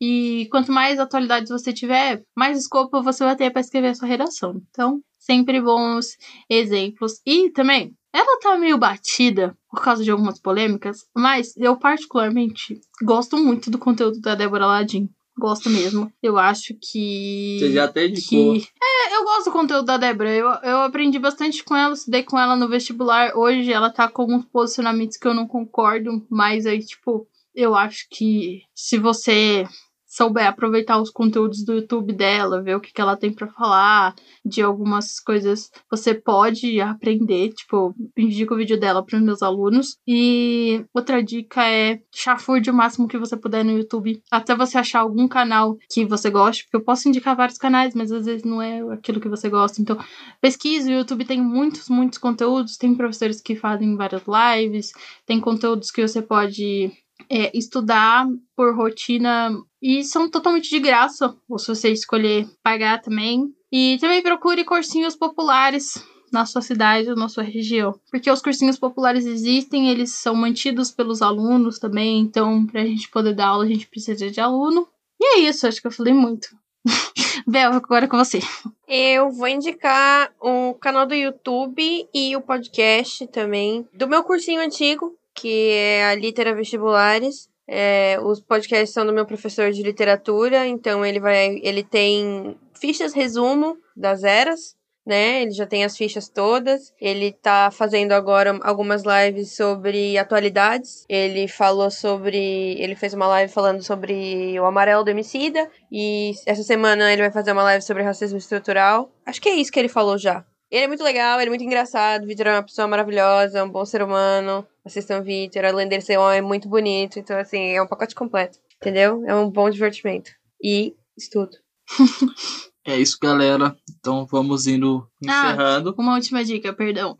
E quanto mais atualidades você tiver, mais escopo você vai ter para escrever a sua redação. Então, sempre bons exemplos. E também, ela tá meio batida por causa de algumas polêmicas, mas eu particularmente gosto muito do conteúdo da Débora Ladim. Gosto mesmo. Eu acho que. Você já até indicou. que... É, eu gosto do conteúdo da Débora. Eu, eu aprendi bastante com ela, estudei com ela no vestibular. Hoje ela tá com alguns posicionamentos que eu não concordo, mas aí, tipo, eu acho que se você souber aproveitar os conteúdos do YouTube dela, ver o que, que ela tem para falar, de algumas coisas você pode aprender, tipo, indico o vídeo dela para os meus alunos. E outra dica é chafurde o máximo que você puder no YouTube, até você achar algum canal que você goste, porque eu posso indicar vários canais, mas às vezes não é aquilo que você gosta. Então, pesquise, o YouTube tem muitos, muitos conteúdos, tem professores que fazem várias lives, tem conteúdos que você pode é, estudar por rotina e são totalmente de graça, ou se você escolher pagar também. E também procure cursinhos populares na sua cidade ou na sua região. Porque os cursinhos populares existem, eles são mantidos pelos alunos também, então pra gente poder dar aula a gente precisa de aluno. E é isso, acho que eu falei muito. Bel, agora é com você. Eu vou indicar o canal do YouTube e o podcast também do meu cursinho antigo, que é a Litera Vestibulares. É, os podcasts são do meu professor de literatura, então ele vai, ele tem fichas resumo das eras, né? Ele já tem as fichas todas. Ele tá fazendo agora algumas lives sobre atualidades. Ele falou sobre, ele fez uma live falando sobre o amarelo do Emicida e essa semana ele vai fazer uma live sobre racismo estrutural. Acho que é isso que ele falou já. Ele é muito legal, ele é muito engraçado. O Vitor é uma pessoa maravilhosa, um bom ser humano. Assistam o Vitor, além dele ser homem muito bonito. Então, assim, é um pacote completo. Entendeu? É um bom divertimento. E estudo. É isso, galera. Então vamos indo Ah, encerrando. Uma última dica, perdão.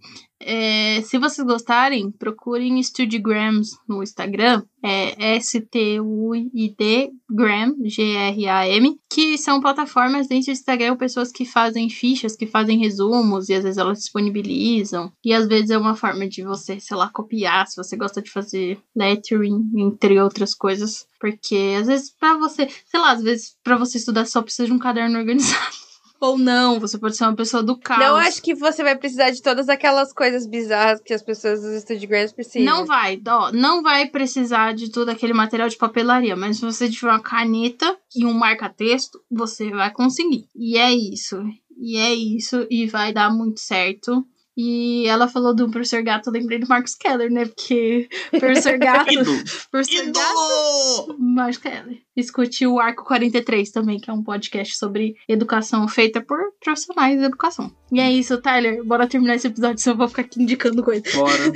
É, se vocês gostarem, procurem Studgrams no Instagram. É S-T-U-I-D Gram, G-R-A-M, que são plataformas dentro do Instagram, pessoas que fazem fichas, que fazem resumos, e às vezes elas disponibilizam. E às vezes é uma forma de você, sei lá, copiar, se você gosta de fazer lettering, entre outras coisas. Porque às vezes pra você, sei lá, às vezes pra você estudar só precisa de um caderno organizado. Ou não, você pode ser uma pessoa do caos. Não acho que você vai precisar de todas aquelas coisas bizarras que as pessoas dos Studgrams precisam. Não vai, ó, não vai precisar de todo aquele material de papelaria, mas se você tiver uma caneta e um marca-texto, você vai conseguir. E é isso. E é isso, e vai dar muito certo. E ela falou do professor Gato, eu lembrei do Marcos Keller, né? Porque professor Gato. Professor Gato. Marcos Keller. Escute o Arco 43 também, que é um podcast sobre educação feita por profissionais de educação. E é isso, Tyler. Bora terminar esse episódio, senão eu vou ficar aqui indicando coisa. Bora.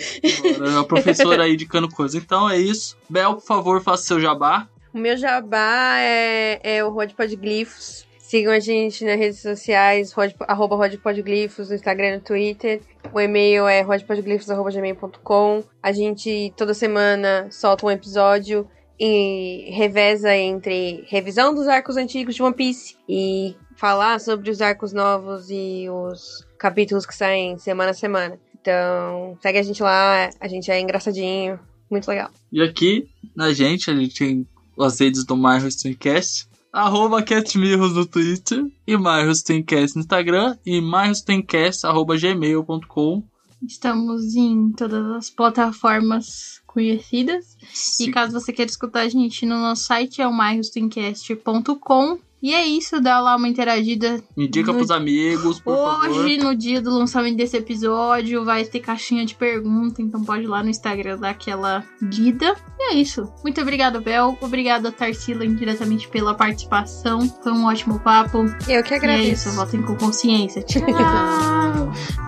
Bora. A professora aí indicando coisa. Então é isso. Bel, por favor, faça seu jabá. O meu jabá é, é o Rod Podglifos. Sigam a gente nas redes sociais, rod, arroba rodpodglifos, no Instagram e no Twitter. O e-mail é rodpodglifos.gmail.com. A gente toda semana solta um episódio e reveza entre revisão dos arcos antigos de One Piece e falar sobre os arcos novos e os capítulos que saem semana a semana. Então, segue a gente lá, a gente é engraçadinho, muito legal. E aqui, na gente, a gente tem as redes do Marros Twincast. Arroba CatMirros no Twitter. E Marros Twincast no Instagram. E marrostwincast, arroba gmail.com. Estamos em todas as plataformas conhecidas. E caso você queira escutar a gente no nosso site, é o mairostwincast.com. E é isso, dá lá uma interagida. Indica No- pros amigos, por favor. Hoje, no dia do lançamento desse episódio, vai ter caixinha de pergunta, então pode ir lá no Instagram dar aquela lida. E é isso. Muito obrigada, Bel. Obrigada, Tarsila, indiretamente pela participação. Foi um ótimo papo. Eu que E é agradeço. isso, votem com consciência. Tchau!